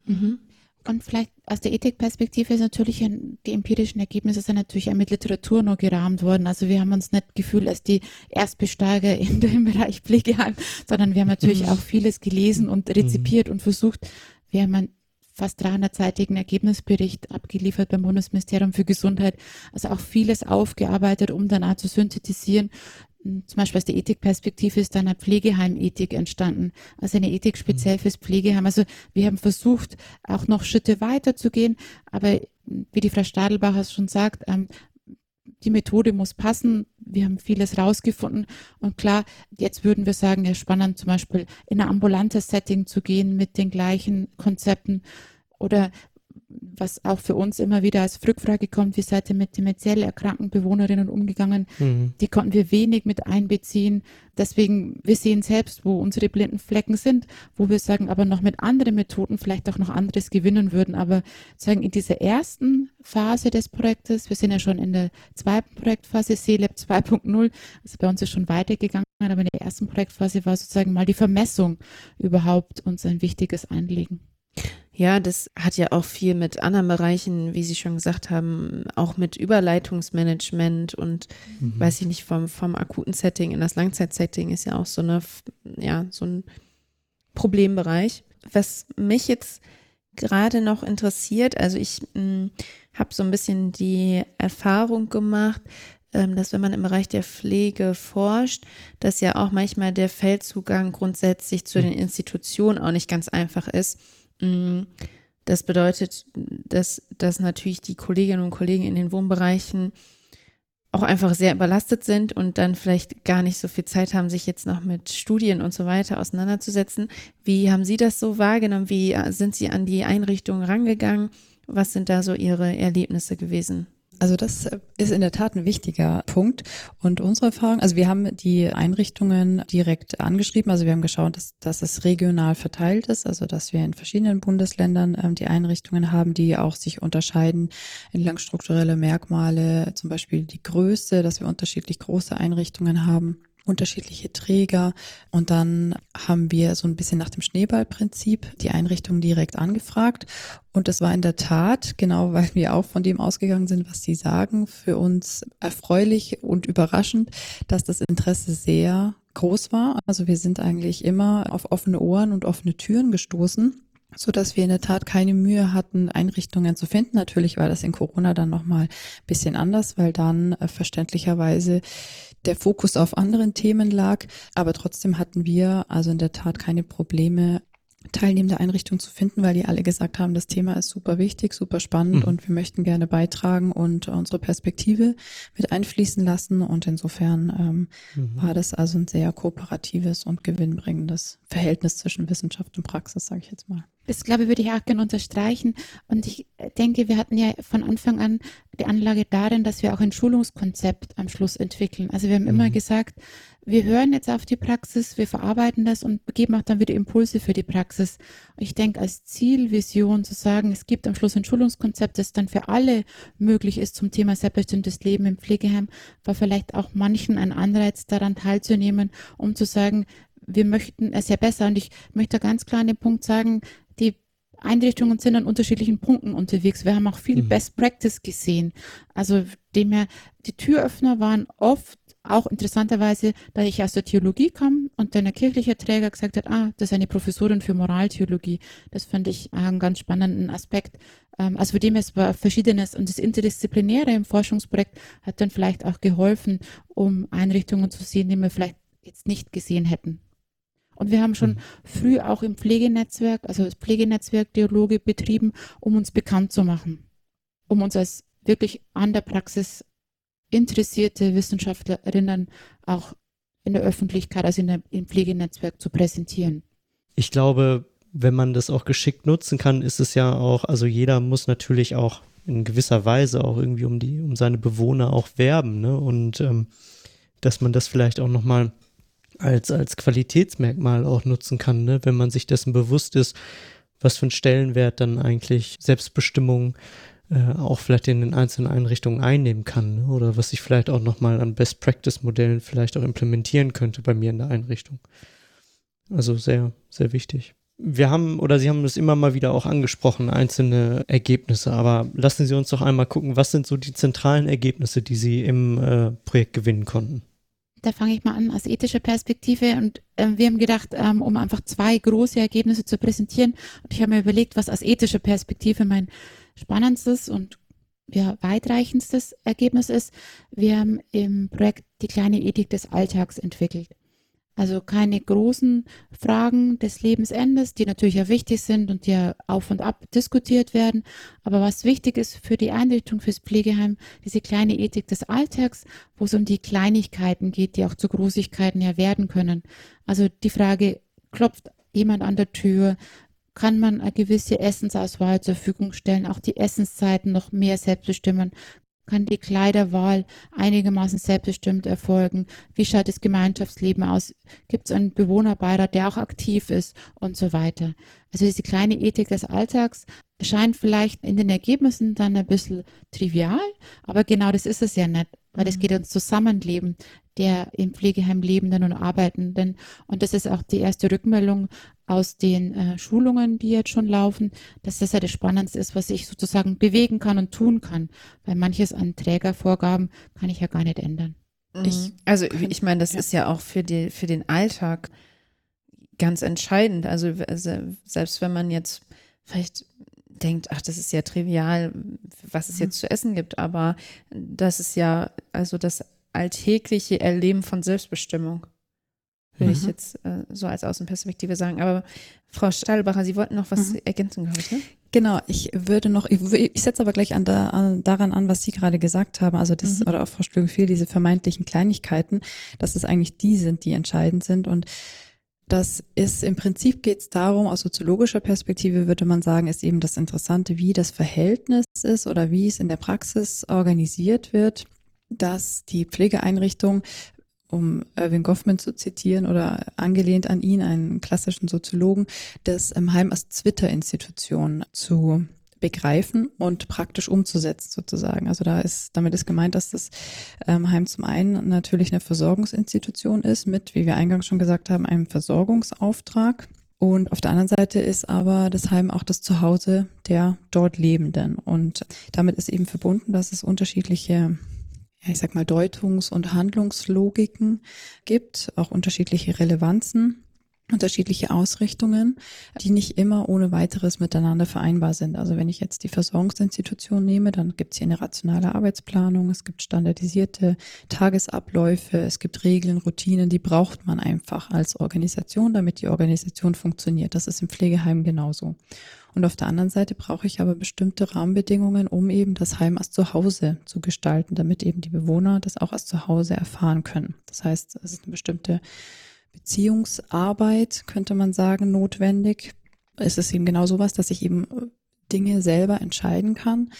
Mhm. Und vielleicht aus der Ethikperspektive ist natürlich die empirischen Ergebnisse sind natürlich auch mit Literatur noch gerahmt worden. Also wir haben uns nicht gefühlt als die Erstbesteiger in dem Bereich Pflegeheim, sondern wir haben natürlich mhm. auch vieles gelesen und rezipiert mhm. und versucht, wir haben fast 300-seitigen Ergebnisbericht abgeliefert beim Bundesministerium für Gesundheit. Also auch vieles aufgearbeitet, um dann auch zu synthetisieren. Hm, zum Beispiel aus der Ethikperspektive ist dann eine Pflegeheimethik entstanden, also eine Ethik speziell mhm. fürs Pflegeheim. Also wir haben versucht, auch noch Schritte weiter zu gehen, aber hm, wie die Frau Stadelbacher schon sagt, ähm, die Methode muss passen. Wir haben vieles rausgefunden. Und klar, jetzt würden wir sagen, ist spannend, zum Beispiel in ein ambulantes Setting zu gehen mit den gleichen Konzepten oder was auch für uns immer wieder als Rückfrage kommt, wie seid ihr mit demenziell erkrankten Bewohnerinnen umgegangen? Mhm. Die konnten wir wenig mit einbeziehen. Deswegen, wir sehen selbst, wo unsere blinden Flecken sind, wo wir sagen, aber noch mit anderen Methoden vielleicht auch noch anderes gewinnen würden. Aber sagen, in dieser ersten Phase des Projektes, wir sind ja schon in der zweiten Projektphase, CLab 2.0, also bei uns ist schon weitergegangen, aber in der ersten Projektphase war sozusagen mal die Vermessung überhaupt uns ein wichtiges Anliegen. Ja, das hat ja auch viel mit anderen Bereichen, wie Sie schon gesagt haben, auch mit Überleitungsmanagement und mhm. weiß ich nicht, vom, vom akuten Setting in das Langzeitsetting ist ja auch so eine, ja, so ein Problembereich. Was mich jetzt gerade noch interessiert, also ich hm, habe so ein bisschen die Erfahrung gemacht, ähm, dass wenn man im Bereich der Pflege forscht, dass ja auch manchmal der Feldzugang grundsätzlich zu den Institutionen auch nicht ganz einfach ist das bedeutet, dass, dass natürlich die Kolleginnen und Kollegen in den Wohnbereichen auch einfach sehr überlastet sind und dann vielleicht gar nicht so viel Zeit haben, sich jetzt noch mit Studien und so weiter auseinanderzusetzen. Wie haben Sie das so wahrgenommen? Wie sind Sie an die Einrichtungen rangegangen? Was sind da so Ihre Erlebnisse gewesen? Also das ist in der Tat ein wichtiger Punkt. Und unsere Erfahrung, also wir haben die Einrichtungen direkt angeschrieben. Also wir haben geschaut, dass, dass es regional verteilt ist, also dass wir in verschiedenen Bundesländern ähm, die Einrichtungen haben, die auch sich unterscheiden entlang struktureller Merkmale, zum Beispiel die Größe, dass wir unterschiedlich große Einrichtungen haben unterschiedliche Träger und dann haben wir so ein bisschen nach dem Schneeballprinzip die Einrichtung direkt angefragt und das war in der Tat, genau weil wir auch von dem ausgegangen sind, was Sie sagen, für uns erfreulich und überraschend, dass das Interesse sehr groß war. Also wir sind eigentlich immer auf offene Ohren und offene Türen gestoßen so dass wir in der Tat keine Mühe hatten, Einrichtungen zu finden. Natürlich war das in Corona dann nochmal ein bisschen anders, weil dann äh, verständlicherweise der Fokus auf anderen Themen lag. Aber trotzdem hatten wir also in der Tat keine Probleme, teilnehmende Einrichtungen zu finden, weil die alle gesagt haben, das Thema ist super wichtig, super spannend mhm. und wir möchten gerne beitragen und unsere Perspektive mit einfließen lassen. Und insofern ähm, mhm. war das also ein sehr kooperatives und gewinnbringendes Verhältnis zwischen Wissenschaft und Praxis, sage ich jetzt mal. Das glaube ich, würde ich auch gerne unterstreichen. Und ich denke, wir hatten ja von Anfang an die Anlage darin, dass wir auch ein Schulungskonzept am Schluss entwickeln. Also wir haben mhm. immer gesagt, wir hören jetzt auf die Praxis, wir verarbeiten das und geben auch dann wieder Impulse für die Praxis. Ich denke, als Zielvision zu sagen, es gibt am Schluss ein Schulungskonzept, das dann für alle möglich ist zum Thema selbstbestimmtes Leben im Pflegeheim, war vielleicht auch manchen ein Anreiz daran teilzunehmen, um zu sagen, wir möchten es ja besser. Und ich möchte ganz klar an den Punkt sagen, die Einrichtungen sind an unterschiedlichen Punkten unterwegs. Wir haben auch viel mhm. Best Practice gesehen. Also dem her, die Türöffner waren oft auch interessanterweise, da ich aus der Theologie kam und dann ein kirchlicher Träger gesagt hat, ah, das ist eine Professorin für Moraltheologie. Das fand ich einen ganz spannenden Aspekt. Ähm, also für dem es war Verschiedenes und das Interdisziplinäre im Forschungsprojekt hat dann vielleicht auch geholfen, um Einrichtungen zu sehen, die wir vielleicht jetzt nicht gesehen hätten. Und wir haben schon mhm. früh auch im Pflegenetzwerk, also das Pflegenetzwerk Dialoge betrieben, um uns bekannt zu machen, um uns als wirklich an der Praxis interessierte Wissenschaftlerinnen auch in der Öffentlichkeit, also in der, im Pflegenetzwerk zu präsentieren. Ich glaube, wenn man das auch geschickt nutzen kann, ist es ja auch, also jeder muss natürlich auch in gewisser Weise auch irgendwie um die, um seine Bewohner auch werben, ne? Und ähm, dass man das vielleicht auch nochmal als, als Qualitätsmerkmal auch nutzen kann, ne? wenn man sich dessen bewusst ist, was für einen Stellenwert dann eigentlich Selbstbestimmung äh, auch vielleicht in den einzelnen Einrichtungen einnehmen kann ne? oder was ich vielleicht auch nochmal an Best-Practice-Modellen vielleicht auch implementieren könnte bei mir in der Einrichtung. Also sehr, sehr wichtig. Wir haben, oder Sie haben es immer mal wieder auch angesprochen, einzelne Ergebnisse, aber lassen Sie uns doch einmal gucken, was sind so die zentralen Ergebnisse, die Sie im äh, Projekt gewinnen konnten? Da fange ich mal an aus ethischer Perspektive und äh, wir haben gedacht, ähm, um einfach zwei große Ergebnisse zu präsentieren und ich habe mir überlegt, was aus ethischer Perspektive mein spannendstes und ja, weitreichendstes Ergebnis ist. Wir haben im Projekt die kleine Ethik des Alltags entwickelt. Also keine großen Fragen des Lebensendes, die natürlich ja wichtig sind und die ja auf und ab diskutiert werden. Aber was wichtig ist für die Einrichtung, fürs Pflegeheim, diese kleine Ethik des Alltags, wo es um die Kleinigkeiten geht, die auch zu Großigkeiten ja werden können. Also die Frage, klopft jemand an der Tür? Kann man eine gewisse Essensauswahl zur Verfügung stellen, auch die Essenszeiten noch mehr selbst bestimmen? Kann die Kleiderwahl einigermaßen selbstbestimmt erfolgen? Wie schaut das Gemeinschaftsleben aus? Gibt es einen Bewohnerbeirat, der auch aktiv ist und so weiter? Also diese kleine Ethik des Alltags scheint vielleicht in den Ergebnissen dann ein bisschen trivial, aber genau das ist es ja nicht, weil es mhm. geht ums Zusammenleben der im Pflegeheim Lebenden und Arbeitenden. Und das ist auch die erste Rückmeldung aus den äh, Schulungen, die jetzt schon laufen, dass das ja das Spannendste ist, was ich sozusagen bewegen kann und tun kann. Weil manches an Trägervorgaben kann ich ja gar nicht ändern. Mhm. Ich, also ich meine, das ja. ist ja auch für, die, für den Alltag ganz entscheidend. Also, selbst wenn man jetzt vielleicht denkt, ach, das ist ja trivial, was es jetzt mhm. zu essen gibt, aber das ist ja also das alltägliche Erleben von Selbstbestimmung würde mhm. ich jetzt äh, so als Außenperspektive sagen. Aber Frau Stahlbacher, Sie wollten noch was mhm. ergänzen, glaube ich, ne? Genau, ich würde noch, ich, ich setze aber gleich an, da, an, daran an, was Sie gerade gesagt haben, also das, mhm. oder auch Frau Stögel, diese vermeintlichen Kleinigkeiten, dass es eigentlich die sind, die entscheidend sind und das ist im Prinzip geht es darum, aus soziologischer Perspektive würde man sagen, ist eben das Interessante, wie das Verhältnis ist oder wie es in der Praxis organisiert wird, dass die Pflegeeinrichtung um Irving Goffman zu zitieren oder angelehnt an ihn, einen klassischen Soziologen, das ähm, Heim als Twitter-Institution zu begreifen und praktisch umzusetzen sozusagen. Also da ist, damit ist gemeint, dass das ähm, Heim zum einen natürlich eine Versorgungsinstitution ist mit, wie wir eingangs schon gesagt haben, einem Versorgungsauftrag. Und auf der anderen Seite ist aber das Heim auch das Zuhause der dort Lebenden. Und damit ist eben verbunden, dass es unterschiedliche ja, ich sag mal, Deutungs- und Handlungslogiken gibt, auch unterschiedliche Relevanzen, unterschiedliche Ausrichtungen, die nicht immer ohne weiteres miteinander vereinbar sind. Also wenn ich jetzt die Versorgungsinstitution nehme, dann gibt es hier eine rationale Arbeitsplanung, es gibt standardisierte Tagesabläufe, es gibt Regeln, Routinen, die braucht man einfach als Organisation, damit die Organisation funktioniert. Das ist im Pflegeheim genauso. Und auf der anderen Seite brauche ich aber bestimmte Rahmenbedingungen, um eben das Heim als Zuhause zu gestalten, damit eben die Bewohner das auch als Zuhause erfahren können. Das heißt, es ist eine bestimmte Beziehungsarbeit, könnte man sagen, notwendig. Es ist eben genau sowas, dass ich eben Dinge selber entscheiden kann,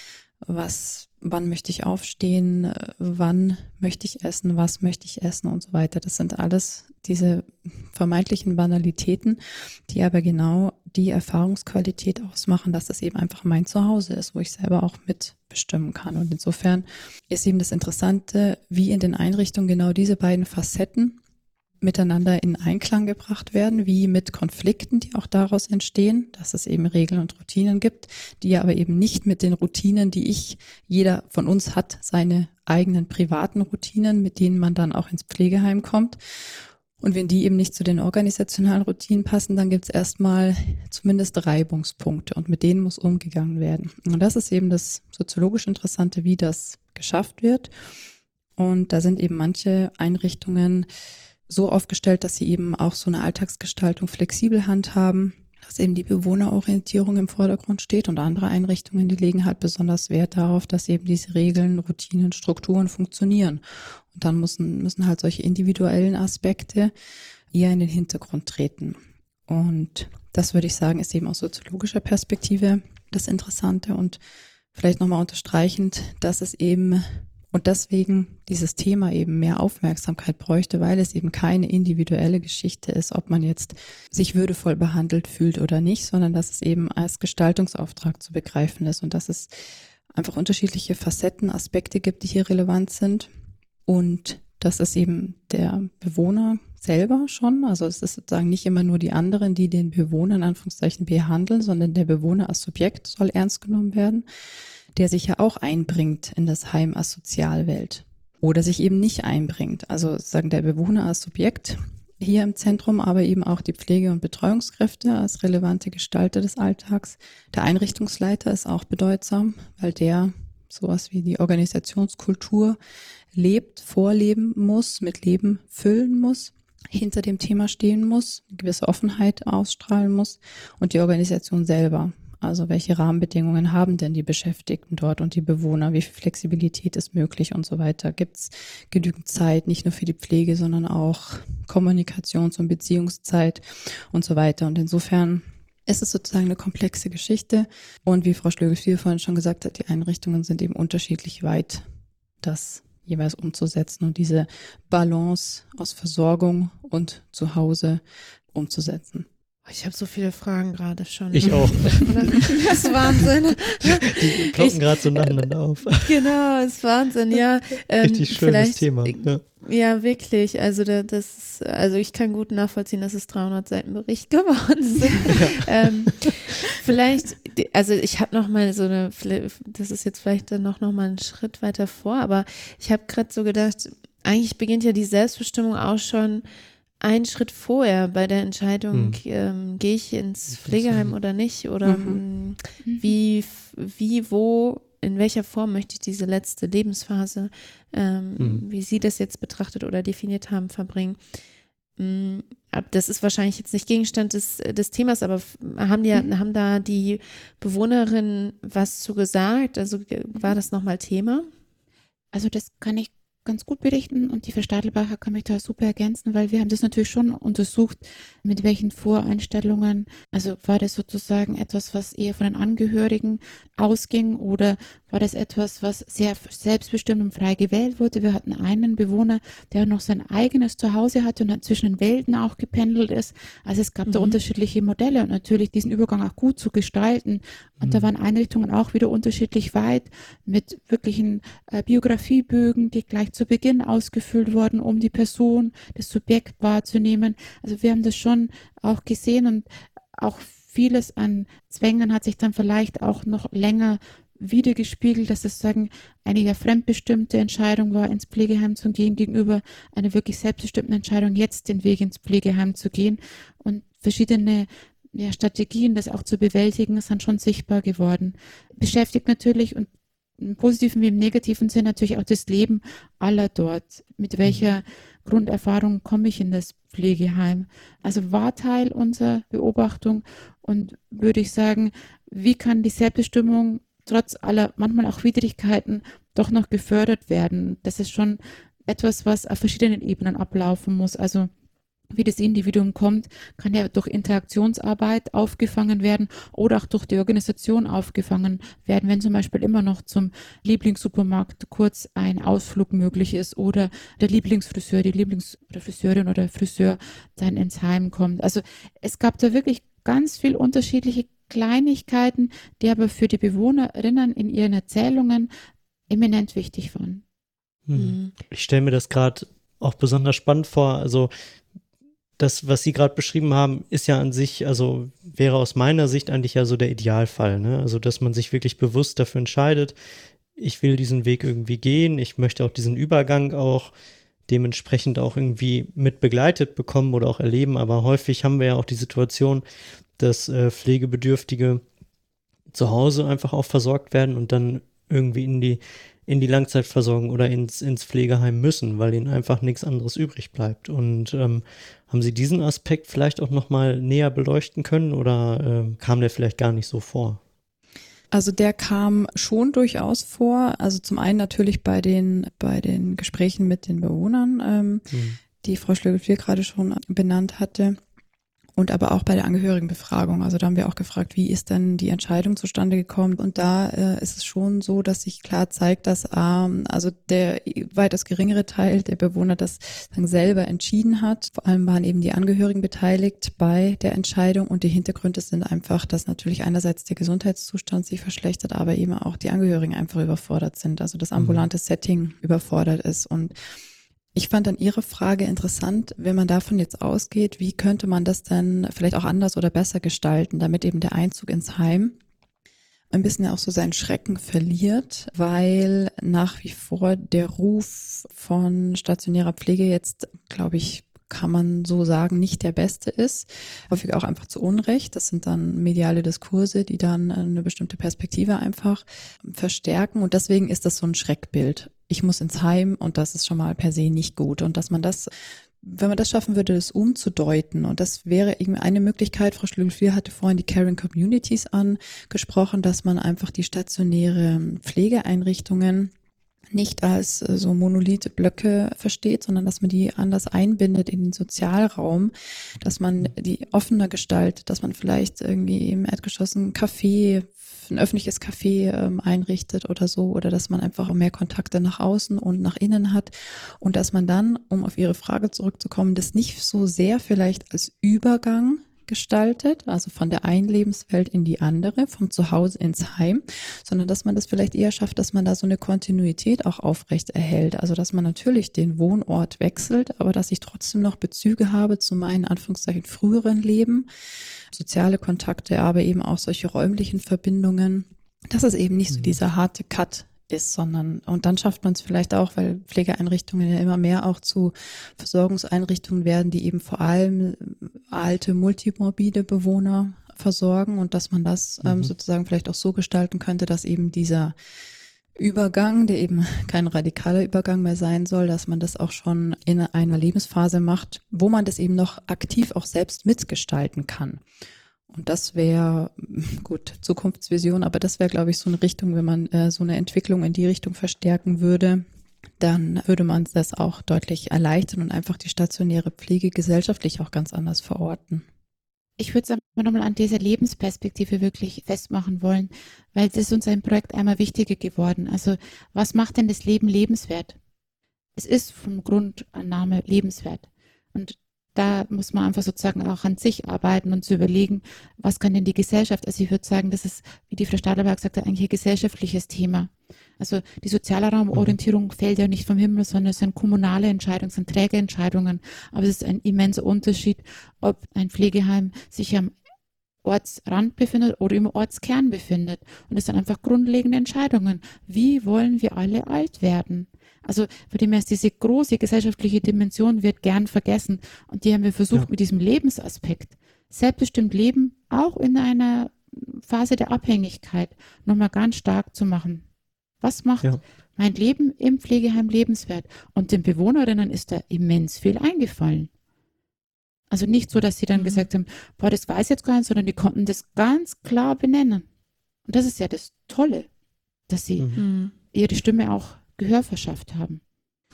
was, wann möchte ich aufstehen, wann möchte ich essen, was möchte ich essen und so weiter. Das sind alles diese vermeintlichen Banalitäten, die aber genau die Erfahrungsqualität ausmachen, dass das eben einfach mein Zuhause ist, wo ich selber auch mitbestimmen kann. Und insofern ist eben das Interessante, wie in den Einrichtungen genau diese beiden Facetten miteinander in Einklang gebracht werden, wie mit Konflikten, die auch daraus entstehen, dass es eben Regeln und Routinen gibt, die aber eben nicht mit den Routinen, die ich, jeder von uns hat, seine eigenen privaten Routinen, mit denen man dann auch ins Pflegeheim kommt. Und wenn die eben nicht zu den organisationalen Routinen passen, dann gibt es erstmal zumindest Reibungspunkte und mit denen muss umgegangen werden. Und das ist eben das soziologisch Interessante, wie das geschafft wird. Und da sind eben manche Einrichtungen so aufgestellt, dass sie eben auch so eine Alltagsgestaltung flexibel handhaben, dass eben die Bewohnerorientierung im Vordergrund steht und andere Einrichtungen, die legen halt besonders Wert darauf, dass eben diese Regeln, Routinen, Strukturen funktionieren. Und dann müssen, müssen halt solche individuellen Aspekte eher in den Hintergrund treten. Und das würde ich sagen, ist eben aus soziologischer Perspektive das Interessante und vielleicht nochmal unterstreichend, dass es eben und deswegen dieses Thema eben mehr Aufmerksamkeit bräuchte, weil es eben keine individuelle Geschichte ist, ob man jetzt sich würdevoll behandelt fühlt oder nicht, sondern dass es eben als Gestaltungsauftrag zu begreifen ist und dass es einfach unterschiedliche Facetten, Aspekte gibt, die hier relevant sind. Und dass es eben der Bewohner selber schon, also es ist sozusagen nicht immer nur die anderen, die den Bewohner in Anführungszeichen behandeln, sondern der Bewohner als Subjekt soll ernst genommen werden der sich ja auch einbringt in das Heim als Sozialwelt oder sich eben nicht einbringt. Also sagen der Bewohner als Subjekt hier im Zentrum, aber eben auch die Pflege- und Betreuungskräfte als relevante Gestalter des Alltags. Der Einrichtungsleiter ist auch bedeutsam, weil der sowas wie die Organisationskultur lebt, vorleben muss, mit Leben füllen muss. hinter dem Thema stehen muss, eine gewisse Offenheit ausstrahlen muss und die Organisation selber. Also welche Rahmenbedingungen haben denn die Beschäftigten dort und die Bewohner? Wie viel Flexibilität ist möglich und so weiter? Gibt es genügend Zeit, nicht nur für die Pflege, sondern auch Kommunikations- und Beziehungszeit und so weiter? Und insofern ist es sozusagen eine komplexe Geschichte. Und wie Frau Schlögel vorhin schon gesagt hat, die Einrichtungen sind eben unterschiedlich weit, das jeweils umzusetzen und diese Balance aus Versorgung und Zuhause umzusetzen. Ich habe so viele Fragen gerade schon. Ich auch. das ist Wahnsinn. Die ploppen gerade so nacheinander auf. Genau, das ist Wahnsinn, ja. Ähm, Richtig schönes Thema. Ja. ja. wirklich. Also das ist, also ich kann gut nachvollziehen, dass es 300 Seiten Bericht geworden sind. Ja. Ähm, vielleicht, also ich habe noch mal so eine, das ist jetzt vielleicht dann noch, noch mal einen Schritt weiter vor, aber ich habe gerade so gedacht, eigentlich beginnt ja die Selbstbestimmung auch schon einen Schritt vorher bei der Entscheidung, hm. ähm, gehe ich ins Pflegeheim oder nicht oder mhm. mhm. wie, wie, wo, in welcher Form möchte ich diese letzte Lebensphase, ähm, mhm. wie Sie das jetzt betrachtet oder definiert haben, verbringen. Mm, das ist wahrscheinlich jetzt nicht Gegenstand des, des Themas, aber haben, die, mhm. haben da die Bewohnerinnen was zu gesagt? Also war das nochmal Thema? Also das kann ich ganz gut berichten und die Frau Stadelbacher kann mich da super ergänzen, weil wir haben das natürlich schon untersucht, mit welchen Voreinstellungen, also war das sozusagen etwas, was eher von den Angehörigen ausging oder war das etwas, was sehr selbstbestimmt und frei gewählt wurde. Wir hatten einen Bewohner, der noch sein eigenes Zuhause hatte und zwischen den Welten auch gependelt ist. Also es gab mhm. da unterschiedliche Modelle und natürlich diesen Übergang auch gut zu gestalten. Und mhm. da waren Einrichtungen auch wieder unterschiedlich weit mit wirklichen äh, Biografiebögen, die gleich zu Beginn ausgefüllt wurden, um die Person, das Subjekt wahrzunehmen. Also wir haben das schon auch gesehen und auch vieles an Zwängen hat sich dann vielleicht auch noch länger wiedergespiegelt, dass es sagen eine ja fremdbestimmte Entscheidung war, ins Pflegeheim zu gehen, gegenüber einer wirklich selbstbestimmten Entscheidung, jetzt den Weg ins Pflegeheim zu gehen. Und verschiedene ja, Strategien, das auch zu bewältigen, sind schon sichtbar geworden. Beschäftigt natürlich und im positiven wie im negativen Sinn natürlich auch das Leben aller dort. Mit welcher mhm. Grunderfahrung komme ich in das Pflegeheim? Also war Teil unserer Beobachtung und würde ich sagen, wie kann die Selbstbestimmung trotz aller manchmal auch Widrigkeiten doch noch gefördert werden. Das ist schon etwas, was auf verschiedenen Ebenen ablaufen muss. Also wie das Individuum kommt, kann ja durch Interaktionsarbeit aufgefangen werden oder auch durch die Organisation aufgefangen werden, wenn zum Beispiel immer noch zum Lieblingssupermarkt kurz ein Ausflug möglich ist oder der Lieblingsfriseur, die Lieblingsfriseurin oder Friseur dann ins Heim kommt. Also es gab da wirklich ganz viel unterschiedliche Kleinigkeiten, die aber für die Bewohnerinnen in ihren Erzählungen eminent wichtig waren. Hm. Ich stelle mir das gerade auch besonders spannend vor. Also das, was Sie gerade beschrieben haben, ist ja an sich, also wäre aus meiner Sicht eigentlich ja so der Idealfall. Ne? Also, dass man sich wirklich bewusst dafür entscheidet, ich will diesen Weg irgendwie gehen, ich möchte auch diesen Übergang auch dementsprechend auch irgendwie mit begleitet bekommen oder auch erleben. Aber häufig haben wir ja auch die Situation, dass äh, Pflegebedürftige zu Hause einfach auch versorgt werden und dann irgendwie in die, in die Langzeitversorgung oder ins, ins Pflegeheim müssen, weil ihnen einfach nichts anderes übrig bleibt. Und ähm, haben Sie diesen Aspekt vielleicht auch nochmal näher beleuchten können oder äh, kam der vielleicht gar nicht so vor? Also der kam schon durchaus vor. Also zum einen natürlich bei den, bei den Gesprächen mit den Bewohnern, ähm, mhm. die Frau Schlögel gerade schon benannt hatte und aber auch bei der Angehörigenbefragung. Also da haben wir auch gefragt, wie ist denn die Entscheidung zustande gekommen? Und da äh, ist es schon so, dass sich klar zeigt, dass ähm, also der weitaus geringere Teil der Bewohner das dann selber entschieden hat. Vor allem waren eben die Angehörigen beteiligt bei der Entscheidung und die Hintergründe sind einfach, dass natürlich einerseits der Gesundheitszustand sich verschlechtert, aber eben auch die Angehörigen einfach überfordert sind. Also das ambulante mhm. Setting überfordert ist und ich fand dann Ihre Frage interessant, wenn man davon jetzt ausgeht, wie könnte man das dann vielleicht auch anders oder besser gestalten, damit eben der Einzug ins Heim ein bisschen auch so seinen Schrecken verliert, weil nach wie vor der Ruf von stationärer Pflege jetzt, glaube ich, kann man so sagen, nicht der beste ist. Häufig auch einfach zu Unrecht. Das sind dann mediale Diskurse, die dann eine bestimmte Perspektive einfach verstärken. Und deswegen ist das so ein Schreckbild. Ich muss ins Heim und das ist schon mal per se nicht gut. Und dass man das wenn man das schaffen würde, das umzudeuten, und das wäre eben eine Möglichkeit, Frau Schlügel hatte vorhin die Caring Communities angesprochen, dass man einfach die stationäre Pflegeeinrichtungen nicht als äh, so monolithe Blöcke versteht, sondern dass man die anders einbindet in den Sozialraum, dass man die offener gestaltet, dass man vielleicht irgendwie im Erdgeschoss ein Café, ein öffentliches Café ähm, einrichtet oder so, oder dass man einfach mehr Kontakte nach außen und nach innen hat. Und dass man dann, um auf Ihre Frage zurückzukommen, das nicht so sehr vielleicht als Übergang gestaltet, also von der einen Lebenswelt in die andere, vom Zuhause ins Heim, sondern dass man das vielleicht eher schafft, dass man da so eine Kontinuität auch aufrecht erhält. Also dass man natürlich den Wohnort wechselt, aber dass ich trotzdem noch Bezüge habe zu meinen Anführungszeichen früheren Leben, soziale Kontakte, aber eben auch solche räumlichen Verbindungen. Das ist eben nicht so mhm. dieser harte Cut ist, sondern und dann schafft man es vielleicht auch, weil Pflegeeinrichtungen ja immer mehr auch zu Versorgungseinrichtungen werden, die eben vor allem alte multimorbide Bewohner versorgen und dass man das ähm, mhm. sozusagen vielleicht auch so gestalten könnte, dass eben dieser Übergang, der eben kein radikaler Übergang mehr sein soll, dass man das auch schon in einer Lebensphase macht, wo man das eben noch aktiv auch selbst mitgestalten kann. Und das wäre, gut, Zukunftsvision, aber das wäre, glaube ich, so eine Richtung, wenn man äh, so eine Entwicklung in die Richtung verstärken würde, dann würde man das auch deutlich erleichtern und einfach die stationäre Pflege gesellschaftlich auch ganz anders verorten. Ich würde es nochmal an dieser Lebensperspektive wirklich festmachen wollen, weil es ist uns ein Projekt einmal wichtiger geworden. Also was macht denn das Leben lebenswert? Es ist vom Grundannahme lebenswert. Und da muss man einfach sozusagen auch an sich arbeiten und zu überlegen, was kann denn die Gesellschaft, also ich würde sagen, das ist, wie die Frau Stadelberg hat, eigentlich ein gesellschaftliches Thema. Also die soziale Raumorientierung fällt ja nicht vom Himmel, sondern es sind kommunale Entscheidungen, es sind Trägerentscheidungen. Aber es ist ein immenser Unterschied, ob ein Pflegeheim sich am Ortsrand befindet oder im Ortskern befindet. Und es sind einfach grundlegende Entscheidungen. Wie wollen wir alle alt werden? Also von dem her ist diese große gesellschaftliche Dimension wird gern vergessen. Und die haben wir versucht ja. mit diesem Lebensaspekt, selbstbestimmt Leben, auch in einer Phase der Abhängigkeit, nochmal ganz stark zu machen. Was macht ja. mein Leben im Pflegeheim lebenswert? Und den Bewohnerinnen ist da immens viel eingefallen. Also nicht so, dass sie dann mhm. gesagt haben, boah, das weiß jetzt gar nicht, sondern die konnten das ganz klar benennen. Und das ist ja das Tolle, dass sie mhm. ihre Stimme auch Gehör verschafft haben.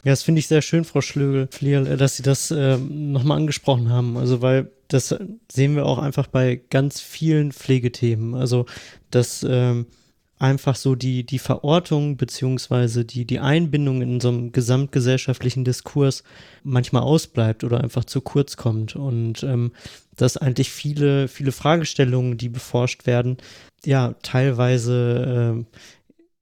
Ja, das finde ich sehr schön, Frau Schlögel, äh, dass Sie das äh, nochmal angesprochen haben. Also, weil das sehen wir auch einfach bei ganz vielen Pflegethemen. Also, dass ähm, einfach so die, die Verortung beziehungsweise die, die Einbindung in so einem gesamtgesellschaftlichen Diskurs manchmal ausbleibt oder einfach zu kurz kommt. Und ähm, dass eigentlich viele, viele Fragestellungen, die beforscht werden, ja, teilweise äh,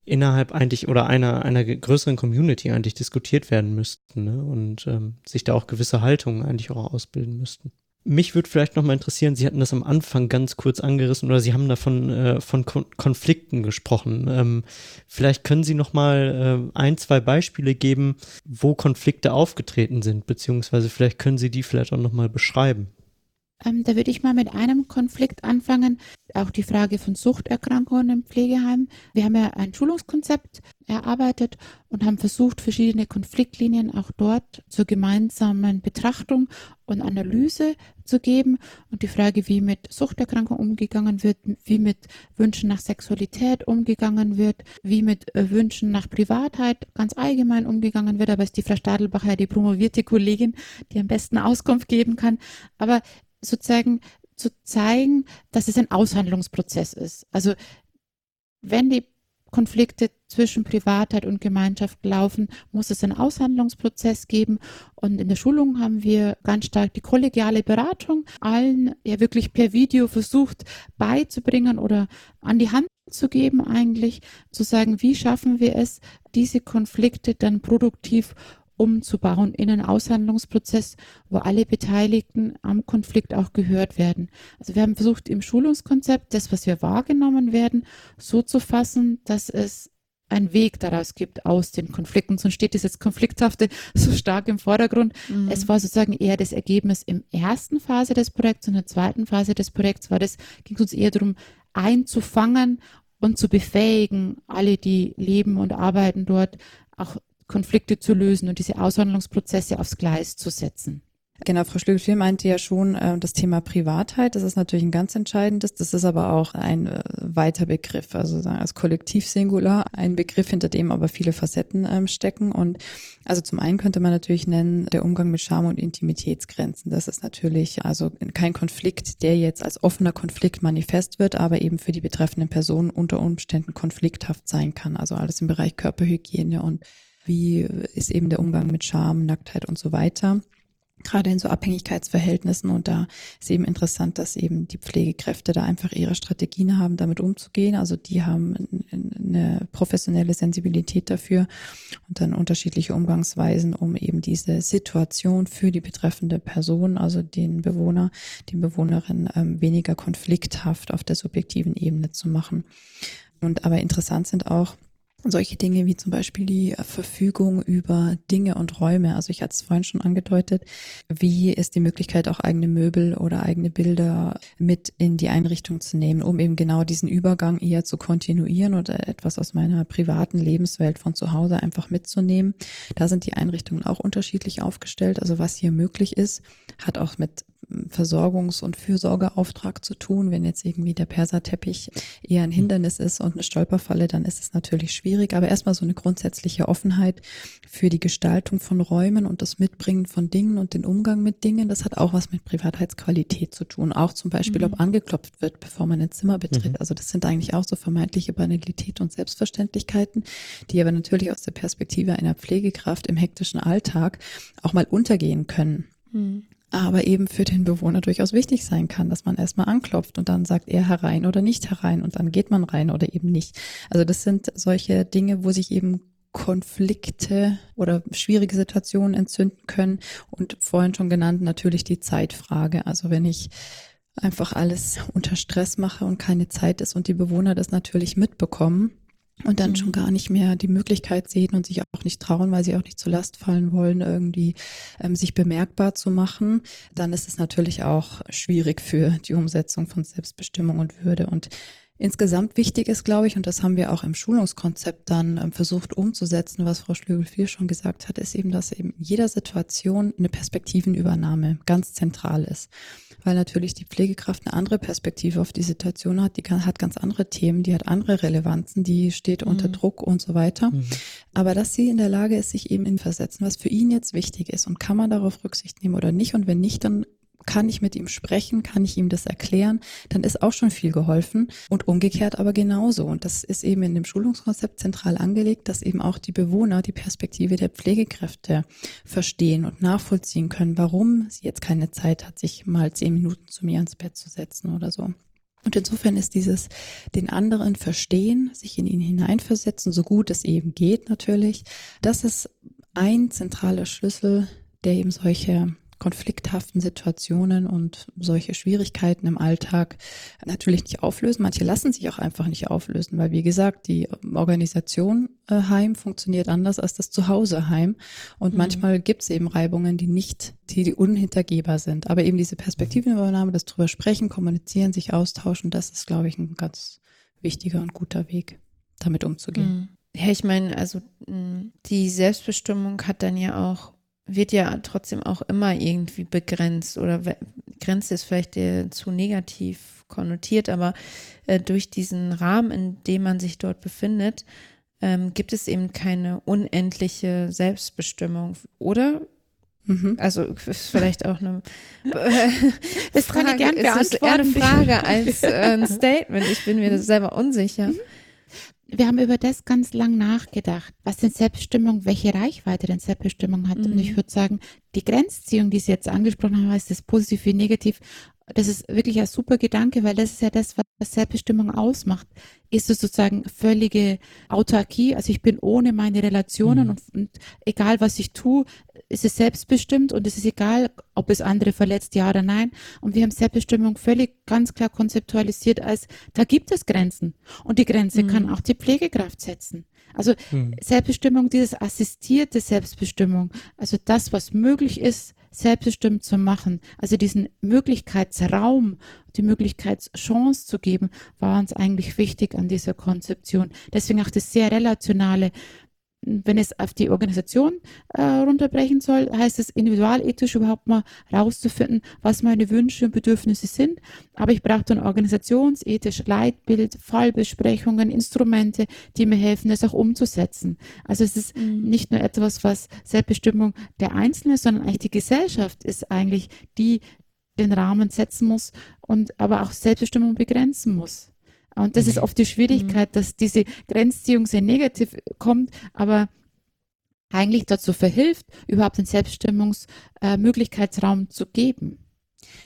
innerhalb eigentlich oder einer, einer größeren Community eigentlich diskutiert werden müssten ne? und ähm, sich da auch gewisse Haltungen eigentlich auch ausbilden müssten. Mich würde vielleicht noch mal interessieren, Sie hatten das am Anfang ganz kurz angerissen oder Sie haben davon äh, von Kon Konflikten gesprochen. Ähm, vielleicht können Sie noch mal äh, ein, zwei Beispiele geben, wo Konflikte aufgetreten sind, beziehungsweise vielleicht können Sie die vielleicht auch noch mal beschreiben. Ähm, da würde ich mal mit einem Konflikt anfangen. Auch die Frage von Suchterkrankungen im Pflegeheim. Wir haben ja ein Schulungskonzept erarbeitet und haben versucht, verschiedene Konfliktlinien auch dort zur gemeinsamen Betrachtung und Analyse zu geben. Und die Frage, wie mit Suchterkrankungen umgegangen wird, wie mit Wünschen nach Sexualität umgegangen wird, wie mit äh, Wünschen nach Privatheit ganz allgemein umgegangen wird. Aber ist die Frau Stadelbacher die promovierte Kollegin, die am besten Auskunft geben kann. Aber sozusagen zu zeigen, dass es ein Aushandlungsprozess ist. Also wenn die Konflikte zwischen Privatheit und Gemeinschaft laufen, muss es einen Aushandlungsprozess geben. Und in der Schulung haben wir ganz stark die kollegiale Beratung allen ja wirklich per Video versucht beizubringen oder an die Hand zu geben eigentlich, zu sagen, wie schaffen wir es, diese Konflikte dann produktiv umzubauen in einen Aushandlungsprozess, wo alle Beteiligten am Konflikt auch gehört werden. Also wir haben versucht, im Schulungskonzept das, was wir wahrgenommen werden, so zu fassen, dass es einen Weg daraus gibt aus den Konflikten. Sonst steht dieses Konflikthafte so stark im Vordergrund. Mhm. Es war sozusagen eher das Ergebnis im ersten Phase des Projekts und in der zweiten Phase des Projekts war das, ging es uns eher darum, einzufangen und zu befähigen, alle, die leben und arbeiten dort, auch Konflikte zu lösen und diese Aushandlungsprozesse aufs Gleis zu setzen. Genau, Frau Schlügel meinte ja schon, äh, das Thema Privatheit, das ist natürlich ein ganz entscheidendes. Das ist aber auch ein äh, weiter Begriff, also als Kollektivsingular, ein Begriff, hinter dem aber viele Facetten ähm, stecken. Und also zum einen könnte man natürlich nennen, der Umgang mit Scham und Intimitätsgrenzen. Das ist natürlich also kein Konflikt, der jetzt als offener Konflikt manifest wird, aber eben für die betreffenden Personen unter Umständen konflikthaft sein kann. Also alles im Bereich Körperhygiene und wie ist eben der Umgang mit Scham, Nacktheit und so weiter gerade in so Abhängigkeitsverhältnissen. Und da ist eben interessant, dass eben die Pflegekräfte da einfach ihre Strategien haben, damit umzugehen. Also die haben eine professionelle Sensibilität dafür und dann unterschiedliche Umgangsweisen, um eben diese Situation für die betreffende Person, also den Bewohner, die Bewohnerin, ähm, weniger konflikthaft auf der subjektiven Ebene zu machen. Und aber interessant sind auch, solche Dinge wie zum Beispiel die Verfügung über Dinge und Räume. Also ich hatte es vorhin schon angedeutet, wie ist die Möglichkeit, auch eigene Möbel oder eigene Bilder mit in die Einrichtung zu nehmen, um eben genau diesen Übergang eher zu kontinuieren oder etwas aus meiner privaten Lebenswelt von zu Hause einfach mitzunehmen. Da sind die Einrichtungen auch unterschiedlich aufgestellt. Also was hier möglich ist, hat auch mit Versorgungs- und Fürsorgeauftrag zu tun. Wenn jetzt irgendwie der Perserteppich eher ein Hindernis ist und eine Stolperfalle, dann ist es natürlich schwierig. Aber erstmal so eine grundsätzliche Offenheit für die Gestaltung von Räumen und das Mitbringen von Dingen und den Umgang mit Dingen, das hat auch was mit Privatheitsqualität zu tun. Auch zum Beispiel, mhm. ob angeklopft wird, bevor man ein Zimmer betritt. Mhm. Also das sind eigentlich auch so vermeintliche Banalität und Selbstverständlichkeiten, die aber natürlich aus der Perspektive einer Pflegekraft im hektischen Alltag auch mal untergehen können. Mhm aber eben für den Bewohner durchaus wichtig sein kann, dass man erstmal anklopft und dann sagt er herein oder nicht herein und dann geht man rein oder eben nicht. Also das sind solche Dinge, wo sich eben Konflikte oder schwierige Situationen entzünden können und vorhin schon genannt natürlich die Zeitfrage. Also wenn ich einfach alles unter Stress mache und keine Zeit ist und die Bewohner das natürlich mitbekommen, und dann mhm. schon gar nicht mehr die Möglichkeit sehen und sich auch nicht trauen, weil sie auch nicht zur Last fallen wollen, irgendwie ähm, sich bemerkbar zu machen, dann ist es natürlich auch schwierig für die Umsetzung von Selbstbestimmung und Würde. Und insgesamt wichtig ist, glaube ich, und das haben wir auch im Schulungskonzept dann ähm, versucht umzusetzen, was Frau Schlögel-Viel schon gesagt hat, ist eben, dass eben in jeder Situation eine Perspektivenübernahme ganz zentral ist weil natürlich die Pflegekraft eine andere Perspektive auf die Situation hat, die kann, hat ganz andere Themen, die hat andere Relevanzen, die steht unter mhm. Druck und so weiter. Mhm. Aber dass sie in der Lage ist, sich eben in versetzen, was für ihn jetzt wichtig ist und kann man darauf Rücksicht nehmen oder nicht und wenn nicht, dann kann ich mit ihm sprechen, kann ich ihm das erklären, dann ist auch schon viel geholfen und umgekehrt aber genauso. Und das ist eben in dem Schulungskonzept zentral angelegt, dass eben auch die Bewohner die Perspektive der Pflegekräfte verstehen und nachvollziehen können, warum sie jetzt keine Zeit hat, sich mal zehn Minuten zu mir ins Bett zu setzen oder so. Und insofern ist dieses den anderen verstehen, sich in ihn hineinversetzen, so gut es eben geht natürlich, das ist ein zentraler Schlüssel, der eben solche konflikthaften Situationen und solche Schwierigkeiten im Alltag natürlich nicht auflösen. Manche lassen sich auch einfach nicht auflösen, weil wie gesagt, die Organisation äh, Heim funktioniert anders als das Zuhauseheim. Und mhm. manchmal gibt es eben Reibungen, die nicht, die, die unhintergehbar sind. Aber eben diese Perspektivenübernahme, das drüber sprechen, kommunizieren, sich austauschen, das ist, glaube ich, ein ganz wichtiger und guter Weg, damit umzugehen. Mhm. Ja, ich meine, also die Selbstbestimmung hat dann ja auch wird ja trotzdem auch immer irgendwie begrenzt oder Grenze ist vielleicht zu negativ konnotiert, aber äh, durch diesen Rahmen, in dem man sich dort befindet, ähm, gibt es eben keine unendliche Selbstbestimmung, oder? Mhm. Also ist vielleicht auch eine das Frage, kann ich gerne beantworten. Ist eher eine Frage als äh, ein Statement. Ich bin mir selber unsicher. Mhm wir haben über das ganz lang nachgedacht, was denn Selbstbestimmung, welche Reichweite denn Selbstbestimmung hat. Mhm. Und ich mhm. würde sagen, die Grenzziehung, die Sie jetzt angesprochen haben, ist das positiv wie negativ, das ist wirklich ein super Gedanke, weil das ist ja das, was Selbstbestimmung ausmacht. Ist es sozusagen völlige Autarkie, also ich bin ohne meine Relationen mhm. und, und, egal was ich tue, ist es selbstbestimmt und es ist egal, ob es andere verletzt, ja oder nein. Und wir haben Selbstbestimmung völlig ganz klar konzeptualisiert als, da gibt es Grenzen. Und die Grenze mhm. kann auch die Pflegekraft setzen. Also mhm. Selbstbestimmung, dieses assistierte Selbstbestimmung, also das, was möglich ist, selbstbestimmt zu machen, also diesen Möglichkeitsraum, die Möglichkeitschance zu geben, war uns eigentlich wichtig an dieser Konzeption. Deswegen auch das sehr relationale. Wenn es auf die Organisation äh, runterbrechen soll, heißt es individualethisch überhaupt mal rauszufinden, was meine Wünsche und Bedürfnisse sind. Aber ich brauche dann organisationsethisch Leitbild, Fallbesprechungen, Instrumente, die mir helfen, das auch umzusetzen. Also es ist mhm. nicht nur etwas, was Selbstbestimmung der Einzelne, sondern eigentlich die Gesellschaft ist eigentlich die, den Rahmen setzen muss und aber auch Selbstbestimmung begrenzen muss. Und das ist mhm. oft die Schwierigkeit, mhm. dass diese Grenzziehung sehr negativ kommt, aber eigentlich dazu verhilft, überhaupt den Selbstbestimmungsmöglichkeitsraum äh, zu geben.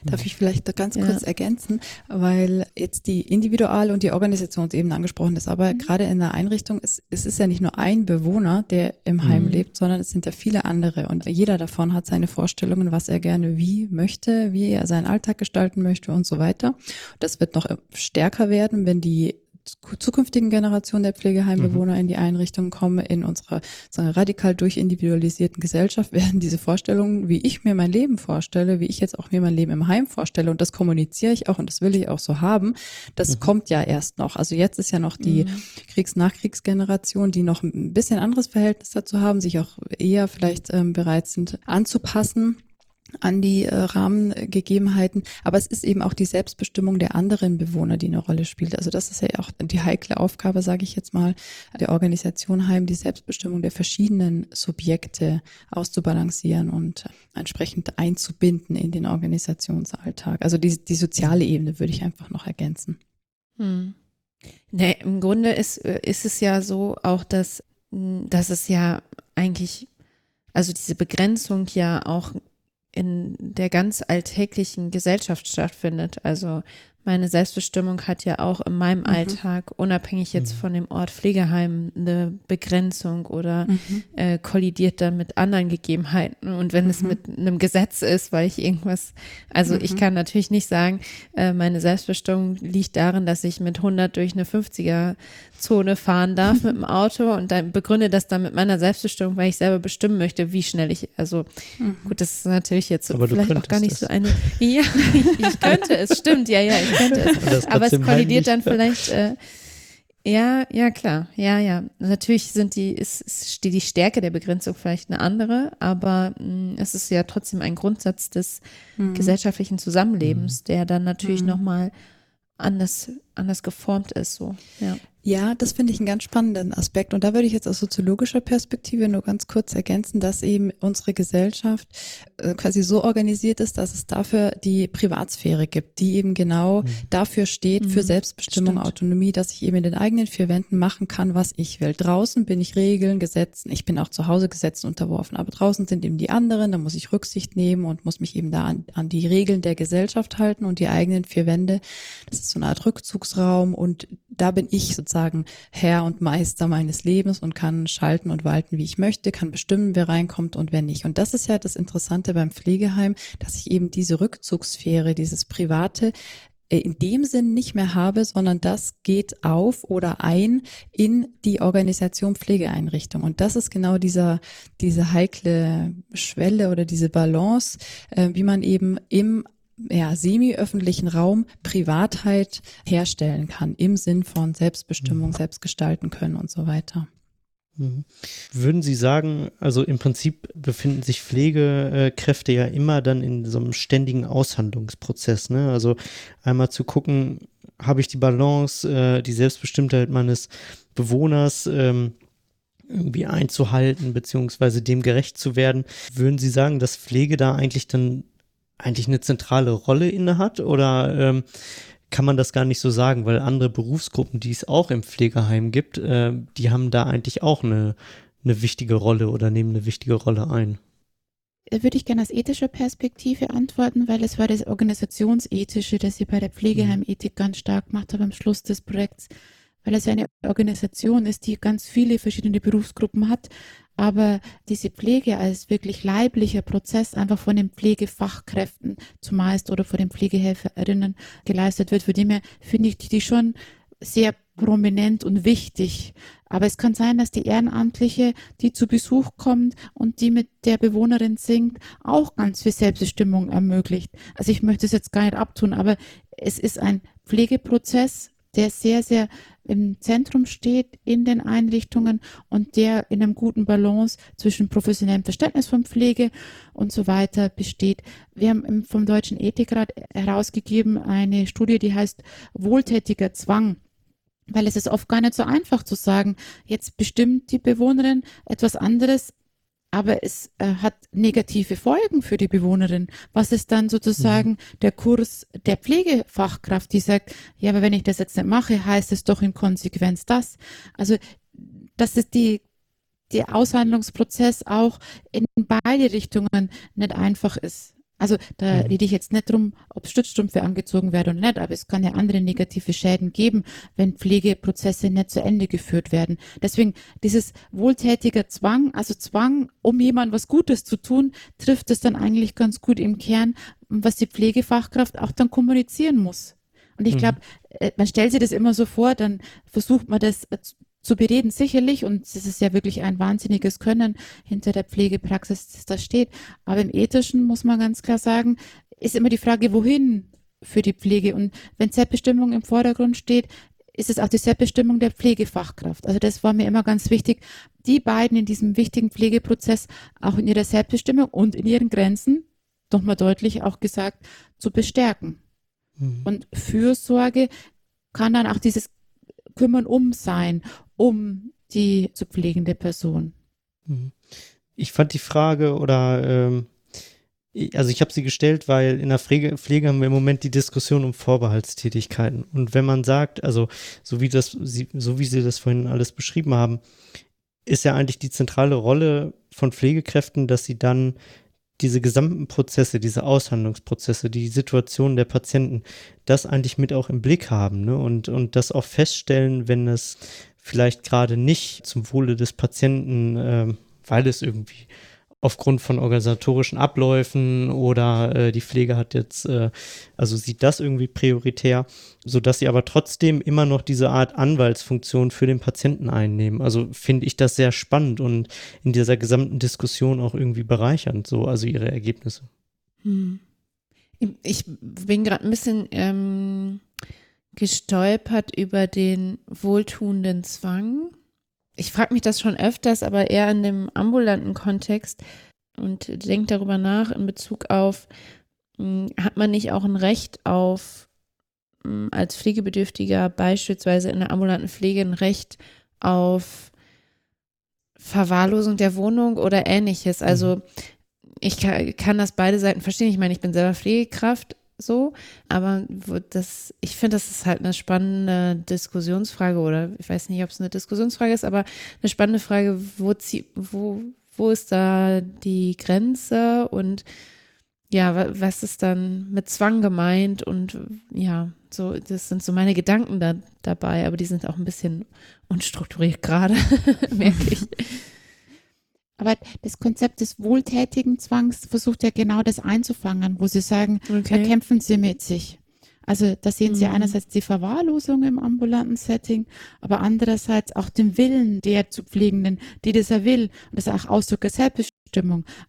Darf ich vielleicht da ganz ja. kurz ergänzen, weil jetzt die Individual- und die Organisationsebene angesprochen ist, aber mhm. gerade in der Einrichtung ist es ist ja nicht nur ein Bewohner, der im Heim mhm. lebt, sondern es sind ja viele andere und jeder davon hat seine Vorstellungen, was er gerne wie möchte, wie er seinen Alltag gestalten möchte und so weiter. Das wird noch stärker werden, wenn die zukünftigen Generationen der Pflegeheimbewohner mhm. in die Einrichtungen kommen, in unserer sagen, radikal durchindividualisierten Gesellschaft, werden diese Vorstellungen, wie ich mir mein Leben vorstelle, wie ich jetzt auch mir mein Leben im Heim vorstelle, und das kommuniziere ich auch und das will ich auch so haben, das mhm. kommt ja erst noch. Also jetzt ist ja noch die mhm. Kriegs-Nachkriegsgeneration, die noch ein bisschen anderes Verhältnis dazu haben, sich auch eher vielleicht ähm, bereit sind anzupassen an die äh, Rahmengegebenheiten. Aber es ist eben auch die Selbstbestimmung der anderen Bewohner, die eine Rolle spielt. Also das ist ja auch die heikle Aufgabe, sage ich jetzt mal, der Organisation Heim, die Selbstbestimmung der verschiedenen Subjekte auszubalancieren und entsprechend einzubinden in den Organisationsalltag. Also die, die soziale Ebene würde ich einfach noch ergänzen. Hm. Nee, Im Grunde ist, äh, ist es ja so auch, dass, dass es ja eigentlich, also diese Begrenzung ja auch in der ganz alltäglichen Gesellschaft stattfindet. Also meine Selbstbestimmung hat ja auch in meinem mhm. Alltag, unabhängig jetzt mhm. von dem Ort Pflegeheim, eine Begrenzung oder mhm. äh, kollidiert dann mit anderen Gegebenheiten. Und wenn es mhm. mit einem Gesetz ist, weil ich irgendwas, also ich mhm. kann natürlich nicht sagen, äh, meine Selbstbestimmung liegt darin, dass ich mit 100 durch eine 50er Zone fahren darf mit dem Auto und dann begründe das dann mit meiner Selbstbestimmung, weil ich selber bestimmen möchte, wie schnell ich, also gut, das ist natürlich jetzt Aber vielleicht auch gar nicht das. so eine, ja, ich, ich könnte es, stimmt, ja, ja, ich könnte es. Aber es kollidiert dann vielleicht, äh, ja, ja, klar. Ja, ja. Natürlich sind die, ist, ist die Stärke der Begrenzung vielleicht eine andere, aber mh, mm, es ist ja trotzdem ein Grundsatz des mhm. gesellschaftlichen Zusammenlebens, mhm. der dann natürlich mhm. nochmal anders, anders geformt ist, so, ja. Ja, das finde ich einen ganz spannenden Aspekt. Und da würde ich jetzt aus soziologischer Perspektive nur ganz kurz ergänzen, dass eben unsere Gesellschaft äh, quasi so organisiert ist, dass es dafür die Privatsphäre gibt, die eben genau mhm. dafür steht, mhm. für Selbstbestimmung, Stimmt. Autonomie, dass ich eben in den eigenen vier Wänden machen kann, was ich will. Draußen bin ich Regeln, Gesetzen, ich bin auch zu Hause Gesetzen unterworfen, aber draußen sind eben die anderen, da muss ich Rücksicht nehmen und muss mich eben da an, an die Regeln der Gesellschaft halten und die eigenen vier Wände. Das ist so eine Art Rückzugsraum und da bin ich sozusagen Herr und Meister meines Lebens und kann schalten und walten, wie ich möchte, kann bestimmen, wer reinkommt und wer nicht. Und das ist ja das Interessante beim Pflegeheim, dass ich eben diese Rückzugssphäre, dieses Private äh, in dem Sinn nicht mehr habe, sondern das geht auf oder ein in die Organisation Pflegeeinrichtung. Und das ist genau dieser, diese heikle Schwelle oder diese Balance, äh, wie man eben im ja, semi-öffentlichen Raum Privatheit herstellen kann, im Sinn von Selbstbestimmung, mhm. selbstgestalten können und so weiter. Mhm. Würden Sie sagen, also im Prinzip befinden sich Pflegekräfte ja immer dann in so einem ständigen Aushandlungsprozess, ne? Also einmal zu gucken, habe ich die Balance, äh, die Selbstbestimmtheit meines Bewohners ähm, irgendwie einzuhalten, beziehungsweise dem gerecht zu werden. Würden Sie sagen, dass Pflege da eigentlich dann eigentlich eine zentrale Rolle inne hat oder ähm, kann man das gar nicht so sagen, weil andere Berufsgruppen, die es auch im Pflegeheim gibt, äh, die haben da eigentlich auch eine, eine wichtige Rolle oder nehmen eine wichtige Rolle ein. Würde ich gerne aus ethischer Perspektive antworten, weil es war das Organisationsethische, das ihr bei der Pflegeheimethik ganz stark macht, aber am Schluss des Projekts, weil es eine Organisation ist, die ganz viele verschiedene Berufsgruppen hat, aber diese Pflege als wirklich leiblicher Prozess einfach von den Pflegefachkräften zumeist oder von den Pflegehelferinnen geleistet wird, für die mir finde ich die schon sehr prominent und wichtig. Aber es kann sein, dass die Ehrenamtliche, die zu Besuch kommt und die mit der Bewohnerin singt, auch ganz viel Selbstbestimmung ermöglicht. Also ich möchte es jetzt gar nicht abtun, aber es ist ein Pflegeprozess, der sehr, sehr im Zentrum steht in den Einrichtungen und der in einem guten Balance zwischen professionellem Verständnis von Pflege und so weiter besteht. Wir haben vom Deutschen Ethikrat herausgegeben eine Studie, die heißt Wohltätiger Zwang weil es ist oft gar nicht so einfach zu sagen, jetzt bestimmt die Bewohnerin etwas anderes aber es äh, hat negative Folgen für die Bewohnerin. Was ist dann sozusagen mhm. der Kurs der Pflegefachkraft, die sagt, ja, aber wenn ich das jetzt nicht mache, heißt es doch in Konsequenz das. Also, dass es die, der Aushandlungsprozess auch in beide Richtungen nicht einfach ist. Also da mhm. rede ich jetzt nicht drum, ob Stützstrümpfe angezogen werden oder nicht, aber es kann ja andere negative Schäden geben, wenn Pflegeprozesse nicht zu Ende geführt werden. Deswegen dieses wohltätiger Zwang, also Zwang, um jemandem was Gutes zu tun, trifft es dann eigentlich ganz gut im Kern, was die Pflegefachkraft auch dann kommunizieren muss. Und ich mhm. glaube, äh, man stellt sich das immer so vor, dann versucht man das äh, zu bereden, sicherlich, und es ist ja wirklich ein wahnsinniges Können hinter der Pflegepraxis, das da steht. Aber im Ethischen muss man ganz klar sagen, ist immer die Frage, wohin für die Pflege. Und wenn Selbstbestimmung im Vordergrund steht, ist es auch die Selbstbestimmung der Pflegefachkraft. Also das war mir immer ganz wichtig, die beiden in diesem wichtigen Pflegeprozess auch in ihrer Selbstbestimmung und in ihren Grenzen, nochmal deutlich auch gesagt, zu bestärken. Mhm. Und Fürsorge kann dann auch dieses Kümmern um sein um die zu pflegende Person. Mhm. Ich fand die Frage oder ähm, also ich habe sie gestellt, weil in der Pflege, Pflege, haben wir im Moment die Diskussion um Vorbehaltstätigkeiten. Und wenn man sagt, also so wie das, so wie Sie das vorhin alles beschrieben haben, ist ja eigentlich die zentrale Rolle von Pflegekräften, dass sie dann diese gesamten Prozesse, diese Aushandlungsprozesse, die Situation der Patienten, das eigentlich mit auch im Blick haben ne? und, und das auch feststellen, wenn es vielleicht gerade nicht zum Wohle des Patienten, äh, weil es irgendwie aufgrund von organisatorischen Abläufen oder äh, die Pflege hat jetzt, äh, also sieht das irgendwie prioritär, sodass sie aber trotzdem immer noch diese Art Anwaltsfunktion für den Patienten einnehmen. Also finde ich das sehr spannend und in dieser gesamten Diskussion auch irgendwie bereichernd, so, also ihre Ergebnisse. Hm. Ich bin gerade ein bisschen ähm, gestolpert über den wohltuenden Zwang. Ich frage mich das schon öfters, aber eher in dem ambulanten Kontext und denke darüber nach in Bezug auf, hm, hat man nicht auch ein Recht auf, hm, als Pflegebedürftiger beispielsweise in der ambulanten Pflege ein Recht auf Verwahrlosung der Wohnung oder ähnliches. Also mhm. ich kann, kann das beide Seiten verstehen. Ich meine, ich bin selber Pflegekraft, so. Aber das, ich finde, das ist halt eine spannende Diskussionsfrage oder ich weiß nicht, ob es eine Diskussionsfrage ist, aber eine spannende Frage, wo, wo, wo ist da die Grenze und ja, was ist dann mit Zwang gemeint und ja, so, das sind so meine Gedanken da, dabei, aber die sind auch ein bisschen unstrukturiert gerade, merke ich. Aber das Konzept des wohltätigen Zwangs versucht ja genau das einzufangen, wo Sie sagen, okay. da kämpfen Sie mit sich. Also da sehen Sie mhm. einerseits die Verwahrlosung im ambulanten Setting, aber andererseits auch den Willen der zu Pflegenden, die das er will. Und das ist auch Ausdruck der Selbstbestimmung.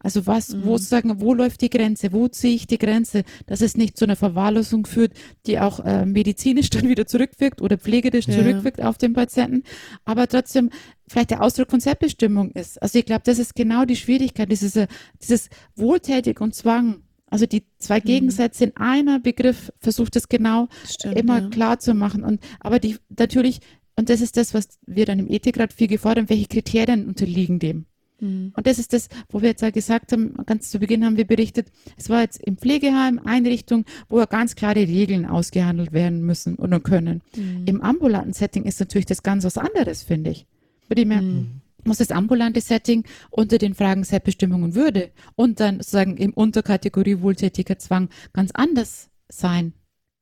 Also was, mhm. wo sagen, wo läuft die Grenze? Wo ziehe ich die Grenze? Dass es nicht zu einer Verwahrlosung führt, die auch äh, medizinisch dann wieder zurückwirkt oder pflegerisch ja. zurückwirkt auf den Patienten, aber trotzdem vielleicht der Ausdruck von Selbstbestimmung ist. Also ich glaube, das ist genau die Schwierigkeit, dieses, äh, dieses Wohltätig und Zwang also die zwei mhm. Gegensätze in einer Begriff versucht es genau Stimmt, immer ja. klar zu machen. Und aber die natürlich, und das ist das, was wir dann im Ethikrat viel gefordert haben, welche Kriterien unterliegen dem. Mhm. Und das ist das, wo wir jetzt ja gesagt haben, ganz zu Beginn haben wir berichtet, es war jetzt im Pflegeheim, Einrichtung, wo ja ganz klare Regeln ausgehandelt werden müssen oder können. Mhm. Im ambulanten Setting ist natürlich das ganz was anderes, finde ich. Bei dem mhm muss das ambulante Setting unter den Fragen Selbstbestimmung und Würde und dann sozusagen im Unterkategorie wohltätiger Zwang ganz anders sein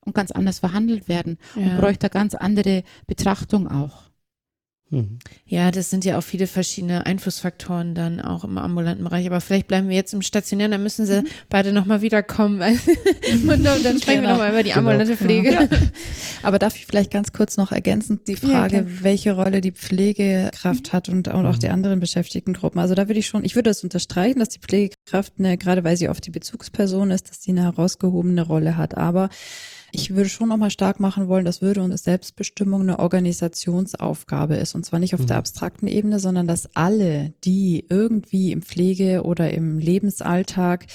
und ganz anders verhandelt werden ja. und bräuchte ganz andere Betrachtung auch. Mhm. Ja, das sind ja auch viele verschiedene Einflussfaktoren dann auch im ambulanten Bereich. Aber vielleicht bleiben wir jetzt im Stationären, dann müssen sie mhm. beide nochmal wiederkommen. und dann, sprechen genau. wir nochmal über die genau. ambulante genau. Pflege. Ja. Aber darf ich vielleicht ganz kurz noch ergänzend die Frage, ja, welche Rolle die Pflegekraft hat und, und auch die mhm. anderen beschäftigten Gruppen. Also da würde ich schon, ich würde das unterstreichen, dass die Pflegekraft, eine, gerade weil sie oft die Bezugsperson ist, dass sie eine herausgehobene Rolle hat. Aber Ich würde schon nochmal stark machen wollen, dass Würde und Selbstbestimmung eine Organisationsaufgabe ist. Und zwar nicht auf mhm. der abstrakten Ebene, sondern dass alle, die irgendwie im Pflege oder im Lebensalltag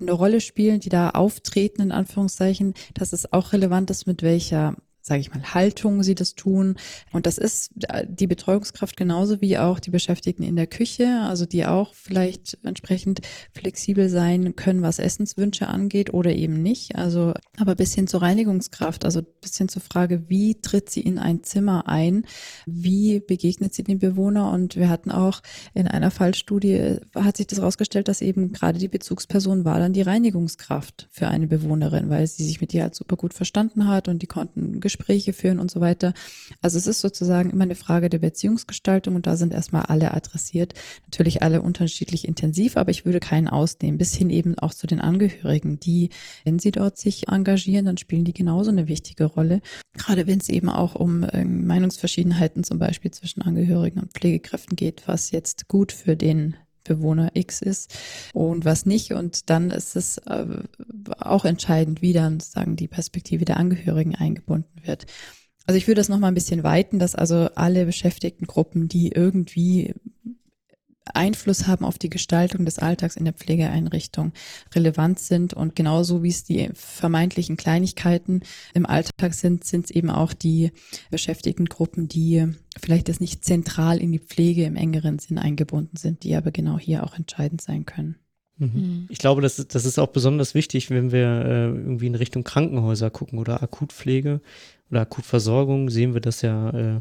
eine Rolle spielen, die da auftreten, in Anführungszeichen, dass es auch relevant ist, mit welcher sage ich mal, Haltung sie das tun. Und das ist äh, die Betreuungskraft genauso wie auch die Beschäftigten in der Küche, also die auch vielleicht entsprechend flexibel sein können, was Essenswünsche angeht oder eben nicht. Also, aber bis hin zur Reinigungskraft, also bis hin zur Frage, wie tritt sie in ein Zimmer ein? Wie begegnet sie den Bewohner? Und wir hatten auch in einer Fallstudie, hat sich das rausgestellt, dass eben gerade die Bezugsperson war dann die Reinigungskraft für eine Bewohnerin, weil sie sich mit ihr halt super gut verstanden hat und die konnten Gespräche führen und so weiter. Also es ist sozusagen immer eine Frage der Beziehungsgestaltung und da sind erstmal alle adressiert. Natürlich alle unterschiedlich intensiv, aber ich würde keinen ausnehmen, bis hin eben auch zu den Angehörigen, die, wenn sie dort sich engagieren, dann spielen die genauso eine wichtige Rolle. Gerade wenn es eben auch um äh, Meinungsverschiedenheiten zum Beispiel zwischen Angehörigen und Pflegekräften geht, was jetzt gut für den Bewohner X ist und was nicht. Und dann ist es äh, auch entscheidend, wie dann sozusagen die Perspektive der Angehörigen eingebunden wird. Also ich würde das nochmal ein bisschen weiten, dass also alle beschäftigten Gruppen, die irgendwie Einfluss haben auf die Gestaltung des Alltags in der Pflegeeinrichtung relevant sind. Und genauso wie es die vermeintlichen Kleinigkeiten im Alltag sind, sind es eben auch die beschäftigten Gruppen, die vielleicht das nicht zentral in die Pflege im engeren Sinn eingebunden sind, die aber genau hier auch entscheidend sein können. Mhm. mhm. Ich glaube, das, das ist auch besonders wichtig, wenn wir äh, irgendwie in Richtung Krankenhäuser gucken oder Akutpflege oder Akutversorgung, sehen wir das ja äh,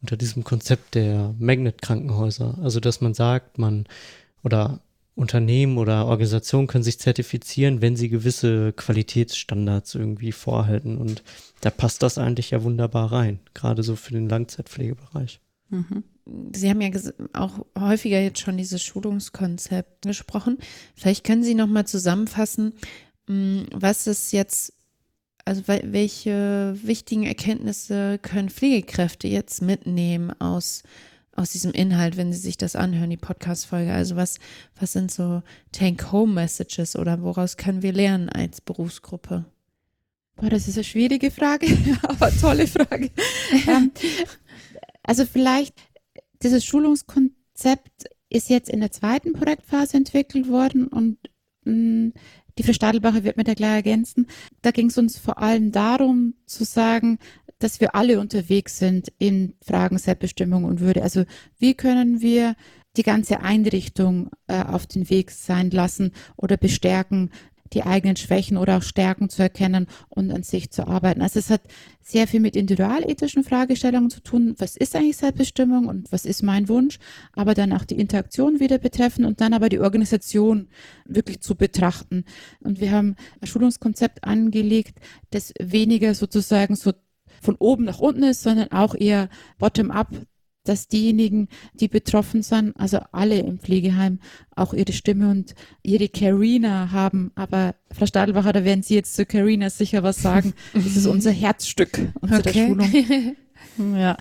unter diesem Konzept der Magnet-Krankenhäuser. Also, dass man sagt, man oder Unternehmen oder Organisationen können sich zertifizieren, wenn sie gewisse Qualitätsstandards irgendwie vorhalten. Und da passt das eigentlich ja wunderbar rein, gerade so für den Langzeitpflegebereich. Mhm. Sie haben ja auch häufiger jetzt schon dieses Schulungskonzept gesprochen. Vielleicht können Sie noch mal zusammenfassen, hm, was es jetzt also welche wichtigen Erkenntnisse können Pflegekräfte jetzt mitnehmen aus, aus diesem Inhalt, wenn sie sich das anhören, die Podcast-Folge? Also was, was sind so Take-Home-Messages oder woraus können wir lernen als Berufsgruppe? Boah, das ist eine schwierige Frage, aber tolle Frage. Ähm, also vielleicht dieses Schulungskonzept ist jetzt in der zweiten Projektphase entwickelt worden und mh, mm, die Frau Stadelbacher wird mir da gleich ergänzen. Da ging es uns vor allem darum zu sagen, dass wir alle unterwegs sind in Fragen Selbstbestimmung und Würde. Also wie können wir die ganze Einrichtung äh, auf den Weg sein lassen oder bestärken, die eigenen Schwächen oder auch Stärken zu erkennen und an sich zu arbeiten. Also es hat sehr viel mit individualethischen Fragestellungen zu tun. Was ist eigentlich Selbstbestimmung und was ist mein Wunsch? Aber dann auch die Interaktion wieder betreffen und dann aber die Organisation wirklich zu betrachten. Und wir haben ein Schulungskonzept angelegt, das weniger sozusagen so von oben nach unten ist, sondern auch eher bottom-up dass diejenigen, die betroffen sind, also alle im Pflegeheim, auch ihre Stimme und ihre Carina haben. Aber Frau Stadelbacher, da werden Sie jetzt zu Carina sicher was sagen. Das ist unser Herzstück unserer okay. Schulung. Ja,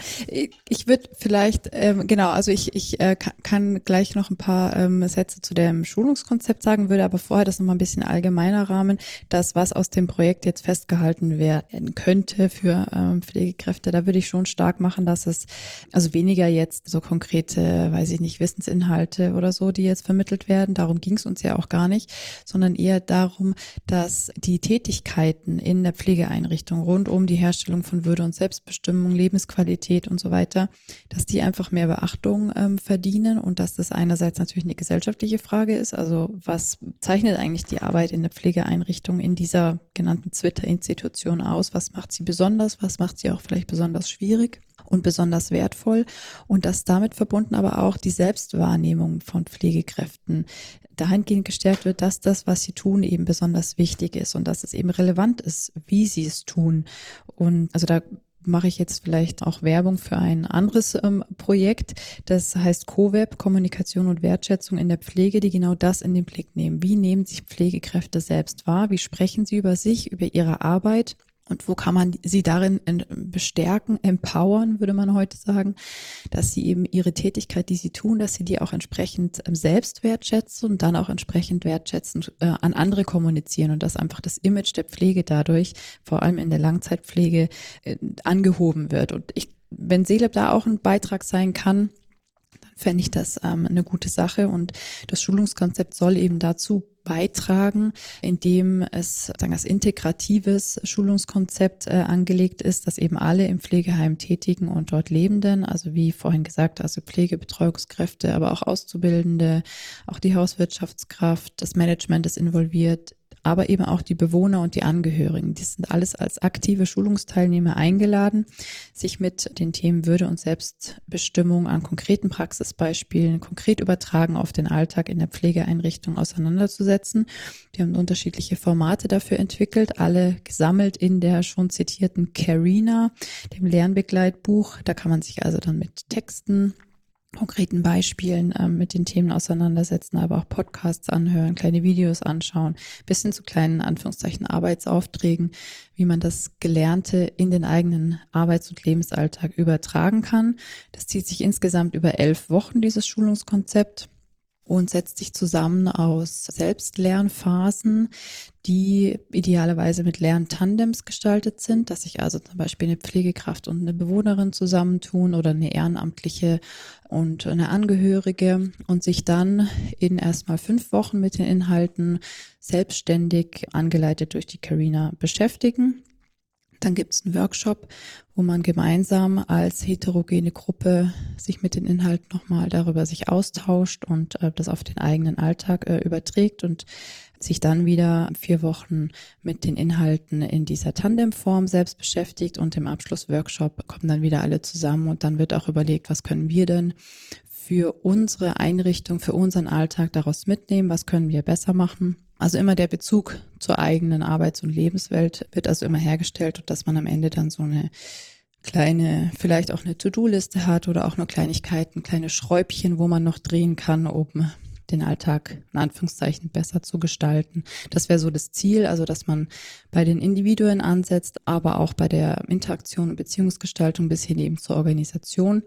ich würde vielleicht, ähm, genau, also ich, ich äh, kann gleich noch ein paar ähm, Sätze zu dem Schulungskonzept sagen, würde aber vorher das nochmal ein bisschen allgemeiner rahmen, das, was aus dem Projekt jetzt festgehalten werden könnte für ähm, Pflegekräfte, da würde ich schon stark machen, dass es, also weniger jetzt so konkrete, weiß ich nicht, Wissensinhalte oder so, die jetzt vermittelt werden, darum ging es uns ja auch gar nicht, sondern eher darum, dass die Tätigkeiten in der Pflegeeinrichtung rund um die Herstellung von Würde und Selbstbestimmung, Lebensqualität und so weiter, dass die einfach mehr Beachtung ähm, verdienen und dass das einerseits natürlich eine gesellschaftliche Frage ist. Also was zeichnet eigentlich die Arbeit in der Pflegeeinrichtung in dieser genannten Twitter-Institution aus? Was macht sie besonders? Was macht sie auch vielleicht besonders schwierig? und besonders wertvoll und dass damit verbunden aber auch die Selbstwahrnehmung von Pflegekräften dahingehend gestärkt wird, dass das, was sie tun, eben besonders wichtig ist und dass es eben relevant ist, wie sie es tun. Und also da mache ich jetzt vielleicht auch Werbung für ein anderes ähm, Projekt. Das heißt CoWeb, Kommunikation und Wertschätzung in der Pflege, die genau das in den Blick nehmen. Wie nehmen sich Pflegekräfte selbst wahr? Wie sprechen sie über sich, über ihre Arbeit? Und wo kann man sie darin bestärken, empowern, würde man heute sagen, dass sie eben ihre Tätigkeit, die sie tun, dass sie die auch entsprechend ähm, selbst wertschätzen und dann auch entsprechend wertschätzend äh, an andere kommunizieren und dass einfach das Image der Pflege dadurch, vor allem in der Langzeitpflege, äh, angehoben wird. Und ich, wenn Seeleb da auch ein Beitrag sein kann, dann fände ich das ähm, eine gute Sache und das Schulungskonzept soll eben dazu beitragen, indem es sagen, als integratives Schulungskonzept äh, angelegt ist, dass eben alle im Pflegeheim tätigen und dort Lebenden, also wie vorhin gesagt, also Pflegebetreuungskräfte, aber auch Auszubildende, auch die Hauswirtschaftskraft, das Management ist involviert, aber eben auch die Bewohner und die Angehörigen. Die sind alles als aktive Schulungsteilnehmer eingeladen, sich mit den Themen Würde und Selbstbestimmung an konkreten Praxisbeispielen konkret übertragen auf den Alltag in der Pflegeeinrichtung auseinanderzusetzen. Die haben unterschiedliche Formate dafür entwickelt, alle gesammelt in der schon zitierten Carina, dem Lernbegleitbuch. Da kann man sich also dann mit Texten konkreten Beispielen ähm, mit den Themen auseinandersetzen, aber auch Podcasts anhören, kleine Videos anschauen, bis hin zu kleinen Anführungszeichen Arbeitsaufträgen, wie man das Gelernte in den eigenen Arbeits- und Lebensalltag übertragen kann. Das zieht sich insgesamt über elf Wochen, dieses Schulungskonzept und setzt sich zusammen aus Selbstlernphasen, die idealerweise mit Lerntandems gestaltet sind, dass sich also zum Beispiel eine Pflegekraft und eine Bewohnerin zusammentun oder eine Ehrenamtliche und eine Angehörige und sich dann in erstmal fünf Wochen mit den Inhalten selbstständig angeleitet durch die Carina beschäftigen. Dann gibt es einen Workshop, wo man gemeinsam als heterogene Gruppe sich mit den Inhalten nochmal darüber sich austauscht und äh, das auf den eigenen Alltag äh, überträgt und sich dann wieder vier Wochen mit den Inhalten in dieser Tandemform selbst beschäftigt und im Abschlussworkshop kommen dann wieder alle zusammen und dann wird auch überlegt, was können wir denn für unsere Einrichtung, für unseren Alltag daraus mitnehmen, was können wir besser machen. Also immer der Bezug zur eigenen Arbeits- und Lebenswelt wird also immer hergestellt und dass man am Ende dann so eine kleine, vielleicht auch eine To-Do-Liste hat oder auch nur Kleinigkeiten, kleine Schräubchen, wo man noch drehen kann, um den Alltag in Anführungszeichen besser zu gestalten. Das wäre so das Ziel, also dass man bei den Individuen ansetzt, aber auch bei der Interaktion und Beziehungsgestaltung bis hin eben zur Organisation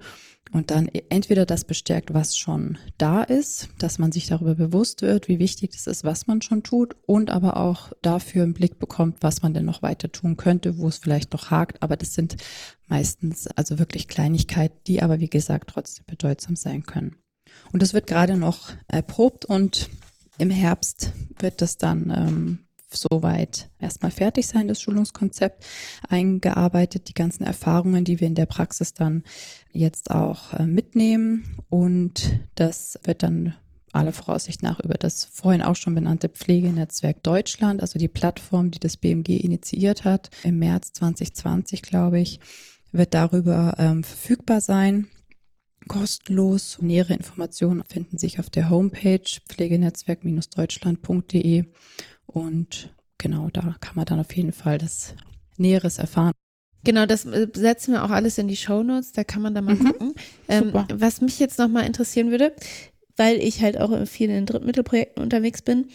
und dann entweder das bestärkt, was schon da ist, dass man sich darüber bewusst wird, wie wichtig es ist, was man schon tut und aber auch dafür einen Blick bekommt, was man denn noch weiter tun könnte, wo es vielleicht noch hakt. Aber das sind meistens also wirklich Kleinigkeiten, die aber wie gesagt trotzdem bedeutsam sein können. Und das wird gerade noch erprobt und im Herbst wird das dann ähm, soweit erstmal fertig sein, das Schulungskonzept eingearbeitet, die ganzen Erfahrungen, die wir in der Praxis dann jetzt auch äh, mitnehmen. Und das wird dann aller Voraussicht nach über das vorhin auch schon benannte Pflegenetzwerk Deutschland, also die Plattform, die das BMG initiiert hat, im März 2020, glaube ich, wird darüber ähm, verfügbar sein kostenlos. Nähere Informationen finden sich auf der Homepage pflegenetzwerk-deutschland.de und genau da kann man dann auf jeden Fall das Näheres erfahren. Genau, das äh, setzen wir auch alles in die Show Notes, da kann man da mal mhm. gucken. Ähm, was mich jetzt nochmal interessieren würde, weil ich halt auch viel in Drittmittelprojekten unterwegs bin,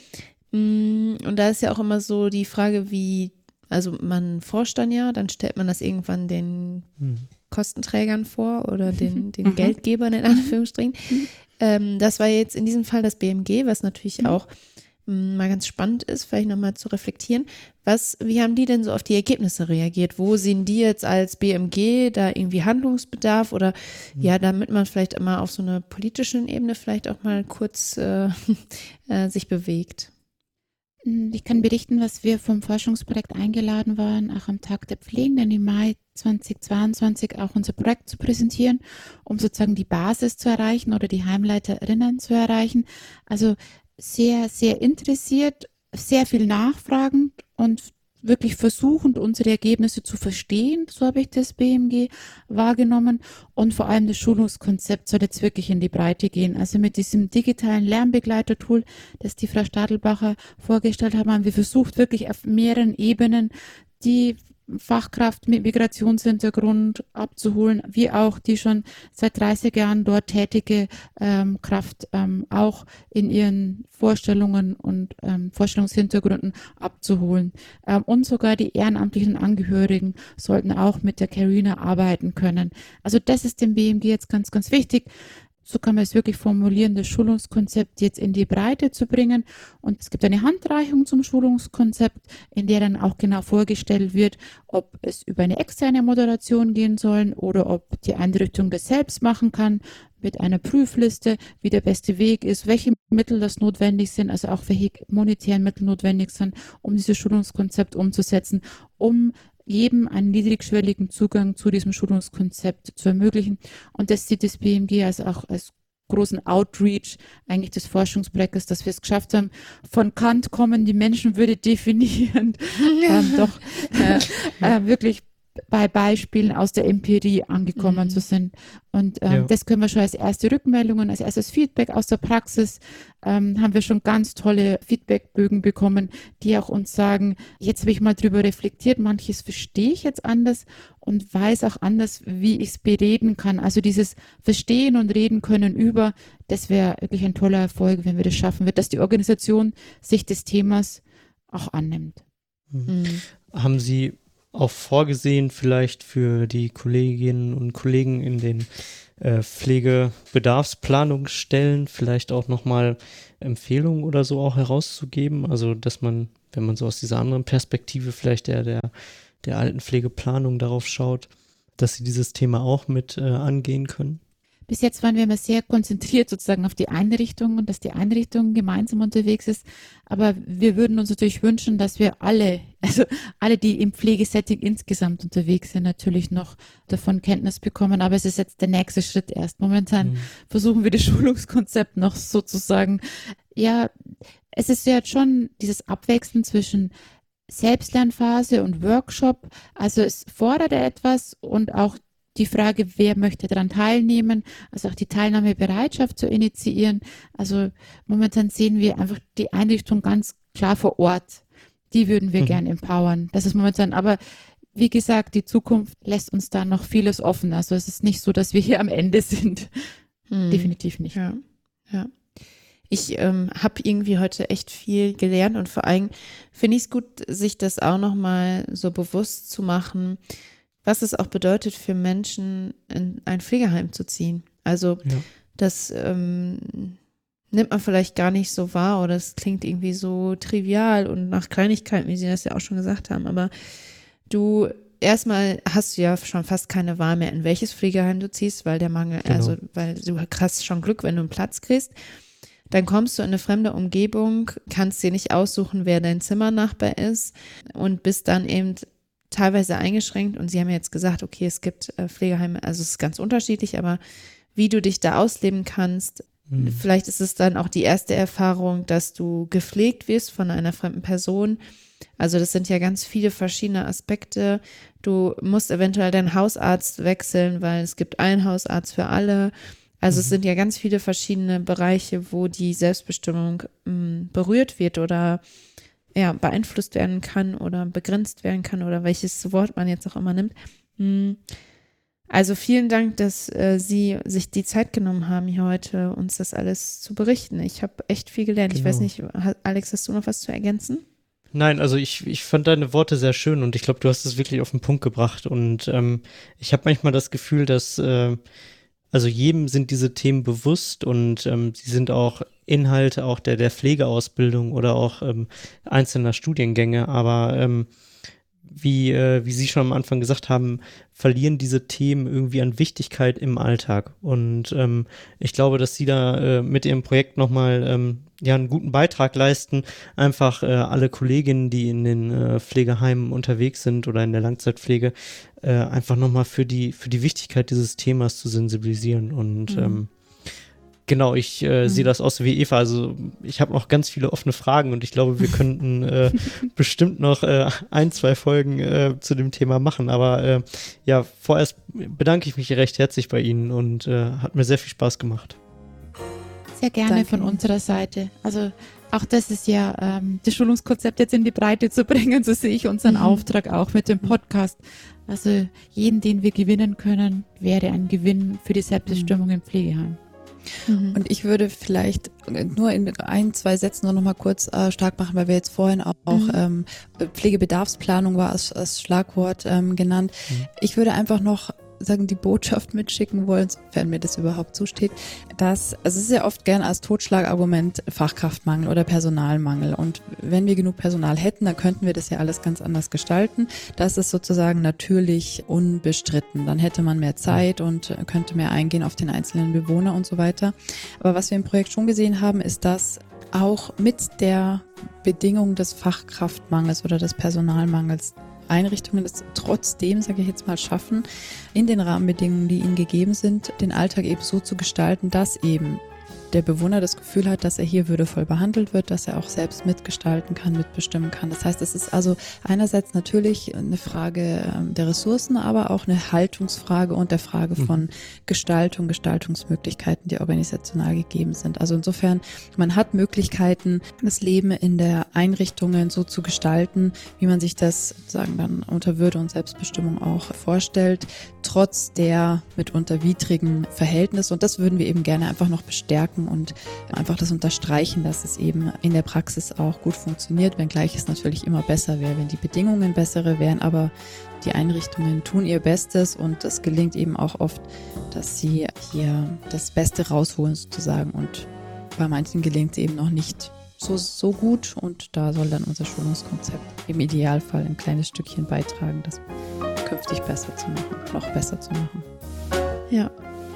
mm, und da ist ja auch immer so die Frage, wie, also man forscht dann ja, dann stellt man das irgendwann den mhm. Kostenträgern vor oder den, den mhm. Geldgebern in Anführungsstrichen. Mhm. Ähm, das war jetzt in diesem Fall das BMG, was natürlich mhm. auch mm, mal ganz spannend ist, vielleicht nochmal zu reflektieren. Was, wie haben die denn so auf die Ergebnisse reagiert? Wo sehen die jetzt als BMG da irgendwie Handlungsbedarf oder mhm. ja, damit man vielleicht immer auf so einer politischen Ebene vielleicht auch mal kurz äh, äh, sich bewegt? Ich kann berichten, was wir vom Forschungsprojekt eingeladen waren, auch am Tag der Pflegenden im Mai 2022 auch unser Projekt zu präsentieren, um sozusagen die Basis zu erreichen oder die Heimleiterinnen zu erreichen. Also sehr, sehr interessiert, sehr viel nachfragend und wirklich versuchend, unsere Ergebnisse zu verstehen. So habe ich das BMG wahrgenommen. Und vor allem das Schulungskonzept soll jetzt wirklich in die Breite gehen. Also mit diesem digitalen Lernbegleiter-Tool, das die Frau Stadelbacher vorgestellt hat, haben wir versucht, wirklich auf mehreren Ebenen die Fachkraft mit Migrationshintergrund abzuholen, wie auch die schon seit 30 Jahren dort tätige ähm, Kraft ähm, auch in ihren Vorstellungen und ähm, Vorstellungshintergründen abzuholen. Ähm, und sogar die ehrenamtlichen Angehörigen sollten auch mit der Carina arbeiten können. Also das ist dem BMG jetzt ganz, ganz wichtig so kann man es wirklich formulieren, das Schulungskonzept jetzt in die Breite zu bringen. Und es gibt eine Handreichung zum Schulungskonzept, in der dann auch genau vorgestellt wird, ob es über eine externe Moderation gehen soll oder ob die Einrichtung das selbst machen kann mit einer Prüfliste, wie der beste Weg ist, welche Mittel das notwendig sind, also auch welche monetären Mittel notwendig sind, um dieses Schulungskonzept umzusetzen, um jedem einen niedrigschwelligen Zugang zu diesem Schulungskonzept zu ermöglichen. Und das sieht das BMG also auch als großen Outreach eigentlich des Forschungsprojektes, dass wir es geschafft haben, von Kant kommen die Menschenwürde definieren, ähm, doch äh, äh, wirklich bei Beispielen aus der Empirie angekommen mhm. zu sind. Und ähm, ja. das können wir schon als erste Rückmeldungen, als erstes Feedback aus der Praxis, ähm, haben wir schon ganz tolle Feedbackbögen bekommen, die auch uns sagen, jetzt habe ich mal drüber reflektiert, manches verstehe ich jetzt anders und weiß auch anders, wie ich es bereden kann. Also dieses Verstehen und Reden können über, das wäre wirklich ein toller Erfolg, wenn wir das schaffen wird, dass die Organisation sich des Themas auch annimmt. Mhm. Mhm. Haben Sie auch vorgesehen, vielleicht für die Kolleginnen und Kollegen in den äh, Pflegebedarfsplanungsstellen vielleicht auch nochmal Empfehlungen oder so auch herauszugeben. Also, dass man, wenn man so aus dieser anderen Perspektive vielleicht der, der, der alten Pflegeplanung darauf schaut, dass sie dieses Thema auch mit äh, angehen können. Bis jetzt waren wir immer sehr konzentriert sozusagen auf die Einrichtung und dass die Einrichtung gemeinsam unterwegs ist. Aber wir würden uns natürlich wünschen, dass wir alle, also alle, die im Pflegesetting insgesamt unterwegs sind, natürlich noch davon Kenntnis bekommen. Aber es ist jetzt der nächste Schritt erst. Momentan mhm. versuchen wir das Schulungskonzept noch sozusagen, ja, es ist ja schon dieses Abwechseln zwischen Selbstlernphase und Workshop. Also es fordert etwas und auch die Frage, wer möchte daran teilnehmen, also auch die Teilnahmebereitschaft zu initiieren. Also momentan sehen wir einfach die Einrichtung ganz klar vor Ort. Die würden wir mhm. gern empowern. Das ist momentan, aber wie gesagt, die Zukunft lässt uns da noch vieles offen. Also es ist nicht so, dass wir hier am Ende sind. Mhm. Definitiv nicht. Ja, ja. Ich ähm, habe irgendwie heute echt viel gelernt und vor allem finde ich es gut, sich das auch nochmal so bewusst zu machen, was es auch bedeutet für Menschen, in ein Pflegeheim zu ziehen. Also ja. das ähm, nimmt man vielleicht gar nicht so wahr oder es klingt irgendwie so trivial und nach Kleinigkeiten, wie Sie das ja auch schon gesagt haben. Aber du erstmal hast du ja schon fast keine Wahl mehr, in welches Pflegeheim du ziehst, weil der Mangel, genau. also weil du hast schon Glück, wenn du einen Platz kriegst. Dann kommst du in eine fremde Umgebung, kannst dir nicht aussuchen, wer dein Zimmernachbar ist und bist dann eben teilweise eingeschränkt und Sie haben ja jetzt gesagt, okay, es gibt äh, Pflegeheime, also es ist ganz unterschiedlich, aber wie du dich da ausleben kannst, mhm. vielleicht ist es dann auch die erste Erfahrung, dass du gepflegt wirst von einer fremden Person. Also das sind ja ganz viele verschiedene Aspekte. Du musst eventuell deinen Hausarzt wechseln, weil es gibt einen Hausarzt für alle. Also mhm. es sind ja ganz viele verschiedene Bereiche, wo die Selbstbestimmung mh, mm, berührt wird oder ja, beeinflusst werden kann oder begrenzt werden kann oder welches Wort man jetzt auch immer nimmt. Hm. Also vielen Dank, dass äh, Sie sich die Zeit genommen haben, hier heute uns das alles zu berichten. Ich habe echt viel gelernt. Genau. Ich weiß genau. nicht, Alex, hast du noch was zu ergänzen? Nein, also ich, ich fand deine Worte sehr schön und ich glaube, du hast es wirklich auf den Punkt gebracht. Und ähm, ich habe manchmal das Gefühl, dass äh, also jedem sind diese Themen bewusst und ähm, sie sind auch Inhalte auch der, der Pflegeausbildung oder auch ähm, einzelner Studiengänge, aber ähm, wie, äh, wie Sie schon am Anfang gesagt haben, verlieren diese Themen irgendwie an Wichtigkeit im Alltag. Und ähm, ich glaube, dass Sie da äh, mit Ihrem Projekt nochmal ähm, ja, einen guten Beitrag leisten, einfach äh, alle Kolleginnen, die in den äh, Pflegeheimen unterwegs sind oder in der Langzeitpflege, äh, einfach nochmal für die, für die Wichtigkeit dieses Themas zu sensibilisieren. Und mhm. ähm, Genau, ich äh, mhm. sehe das auch so wie Eva. Also ich habe noch ganz viele offene Fragen und ich glaube, wir könnten äh, bestimmt noch äh, ein, zwei Folgen äh, zu dem Thema machen. Aber äh, ja, vorerst bedanke ich mich recht herzlich bei Ihnen und äh, hat mir sehr viel Spaß gemacht. Sehr gerne Danke. von unserer Seite. Also Auch das ist ja ähm, das Schulungskonzept jetzt in die Breite zu bringen, so sehe ich unseren Mhm. Auftrag auch mit dem Podcast. Also jeden, den wir gewinnen können, wäre ein Gewinn für die Selbstbestimmung im Pflegeheim. Mhm. Und ich würde vielleicht nur in ein, zwei Sätzen nur noch mal kurz äh, stark machen, weil wir jetzt vorhin auch, auch Mhm. ähm, Pflegebedarfsplanung war als, als Schlagwort ähm, genannt. Mhm. Ich würde einfach noch sagen, die Botschaft mitschicken wollen, sofern mir das überhaupt zusteht, dass, also es ist ja oft gern als Totschlagargument Fachkraftmangel oder Personalmangel. Und wenn wir genug Personal hätten, dann könnten wir das ja alles ganz anders gestalten. Das ist sozusagen natürlich unbestritten. Dann hätte man mehr Zeit und könnte mehr eingehen auf den einzelnen Bewohner und so weiter. Aber was wir im Projekt schon gesehen haben, ist, dass auch mit der Bedingung des Fachkraftmangels oder des Personalmangels Einrichtungen es trotzdem, sage ich jetzt mal, schaffen, in den Rahmenbedingungen, die ihnen gegeben sind, den Alltag eben so zu gestalten, dass eben der Bewohner das Gefühl hat, dass er hier würdevoll behandelt wird, dass er auch selbst mitgestalten kann, mitbestimmen kann. Das heißt, es ist also einerseits natürlich eine Frage ähm, der Ressourcen, aber auch eine Haltungsfrage und der Frage Mhm. von Gestaltung, Gestaltungsmöglichkeiten, die organisational gegeben sind. Also insofern, man hat Möglichkeiten, das Leben in der Einrichtungen so zu gestalten, wie man sich das sozusagen dann unter Würde und Selbstbestimmung auch vorstellt, trotz der mitunter widrigen Verhältnisse. Und das würden wir eben gerne einfach noch bestärken und einfach das unterstreichen, dass es eben in der Praxis auch gut funktioniert, wenngleich es natürlich immer besser wäre, wenn die Bedingungen bessere wären, aber die Einrichtungen tun ihr Bestes und es gelingt eben auch oft, dass sie hier das Beste rausholen sozusagen. Und bei manchen gelingt es eben noch nicht so, so gut. Und da soll dann unser Schulungskonzept im Idealfall ein kleines Stückchen beitragen, das künftig besser zu machen, noch besser zu machen. Ja,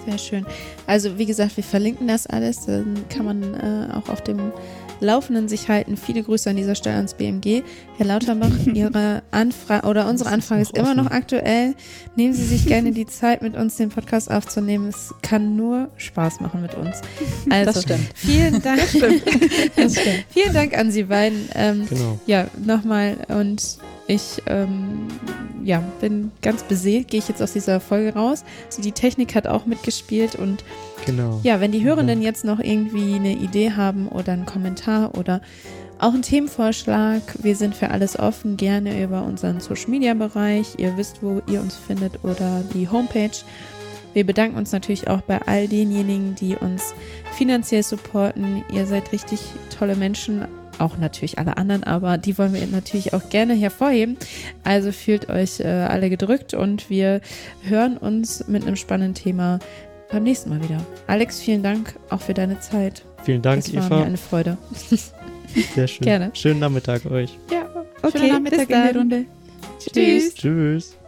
sehr schön. Also wie gesagt, wir verlinken das alles. Dann kann man äh, auch auf dem Laufenden sich halten. Viele Grüße an dieser Stelle ans BMG. Herr Lauterbach, Ihre Anfrage oder unsere Das ist Anfrage ist immer noch aktuell. Nehmen Sie sich gerne die Zeit, mit uns den Podcast aufzunehmen. Es kann nur Spaß machen mit uns. Also Das stimmt. vielen Dank. Das stimmt. vielen Dank an Sie beiden. Ähm, Genau. ja, nochmal und ich ähm, ja, bin ganz beseelt, gehe ich jetzt aus dieser Folge raus. Also die Technik hat auch mitgespielt und Genau. ja, wenn die Hörenden jetzt noch irgendwie eine Idee haben oder einen Kommentar oder auch einen Themenvorschlag, wir sind für alles offen, gerne über unseren Social Media Bereich. Ihr wisst, wo ihr uns findet oder die Homepage. Wir bedanken uns natürlich auch bei all denjenigen, die uns finanziell supporten. Ihr seid richtig tolle Menschen, auch natürlich alle anderen, aber die wollen wir natürlich auch gerne hervorheben. Also fühlt euch äh, alle gedrückt und wir hören uns mit einem spannenden Thema beim nächsten Mal wieder. Alex, vielen Dank auch für deine Zeit. Vielen Dank, es war mir Eva. eine Freude. Sehr schön. Gerne. Schönen Nachmittag euch. Ja, Schönen Nachmittag in die Runde. Tschüss. Tschüss.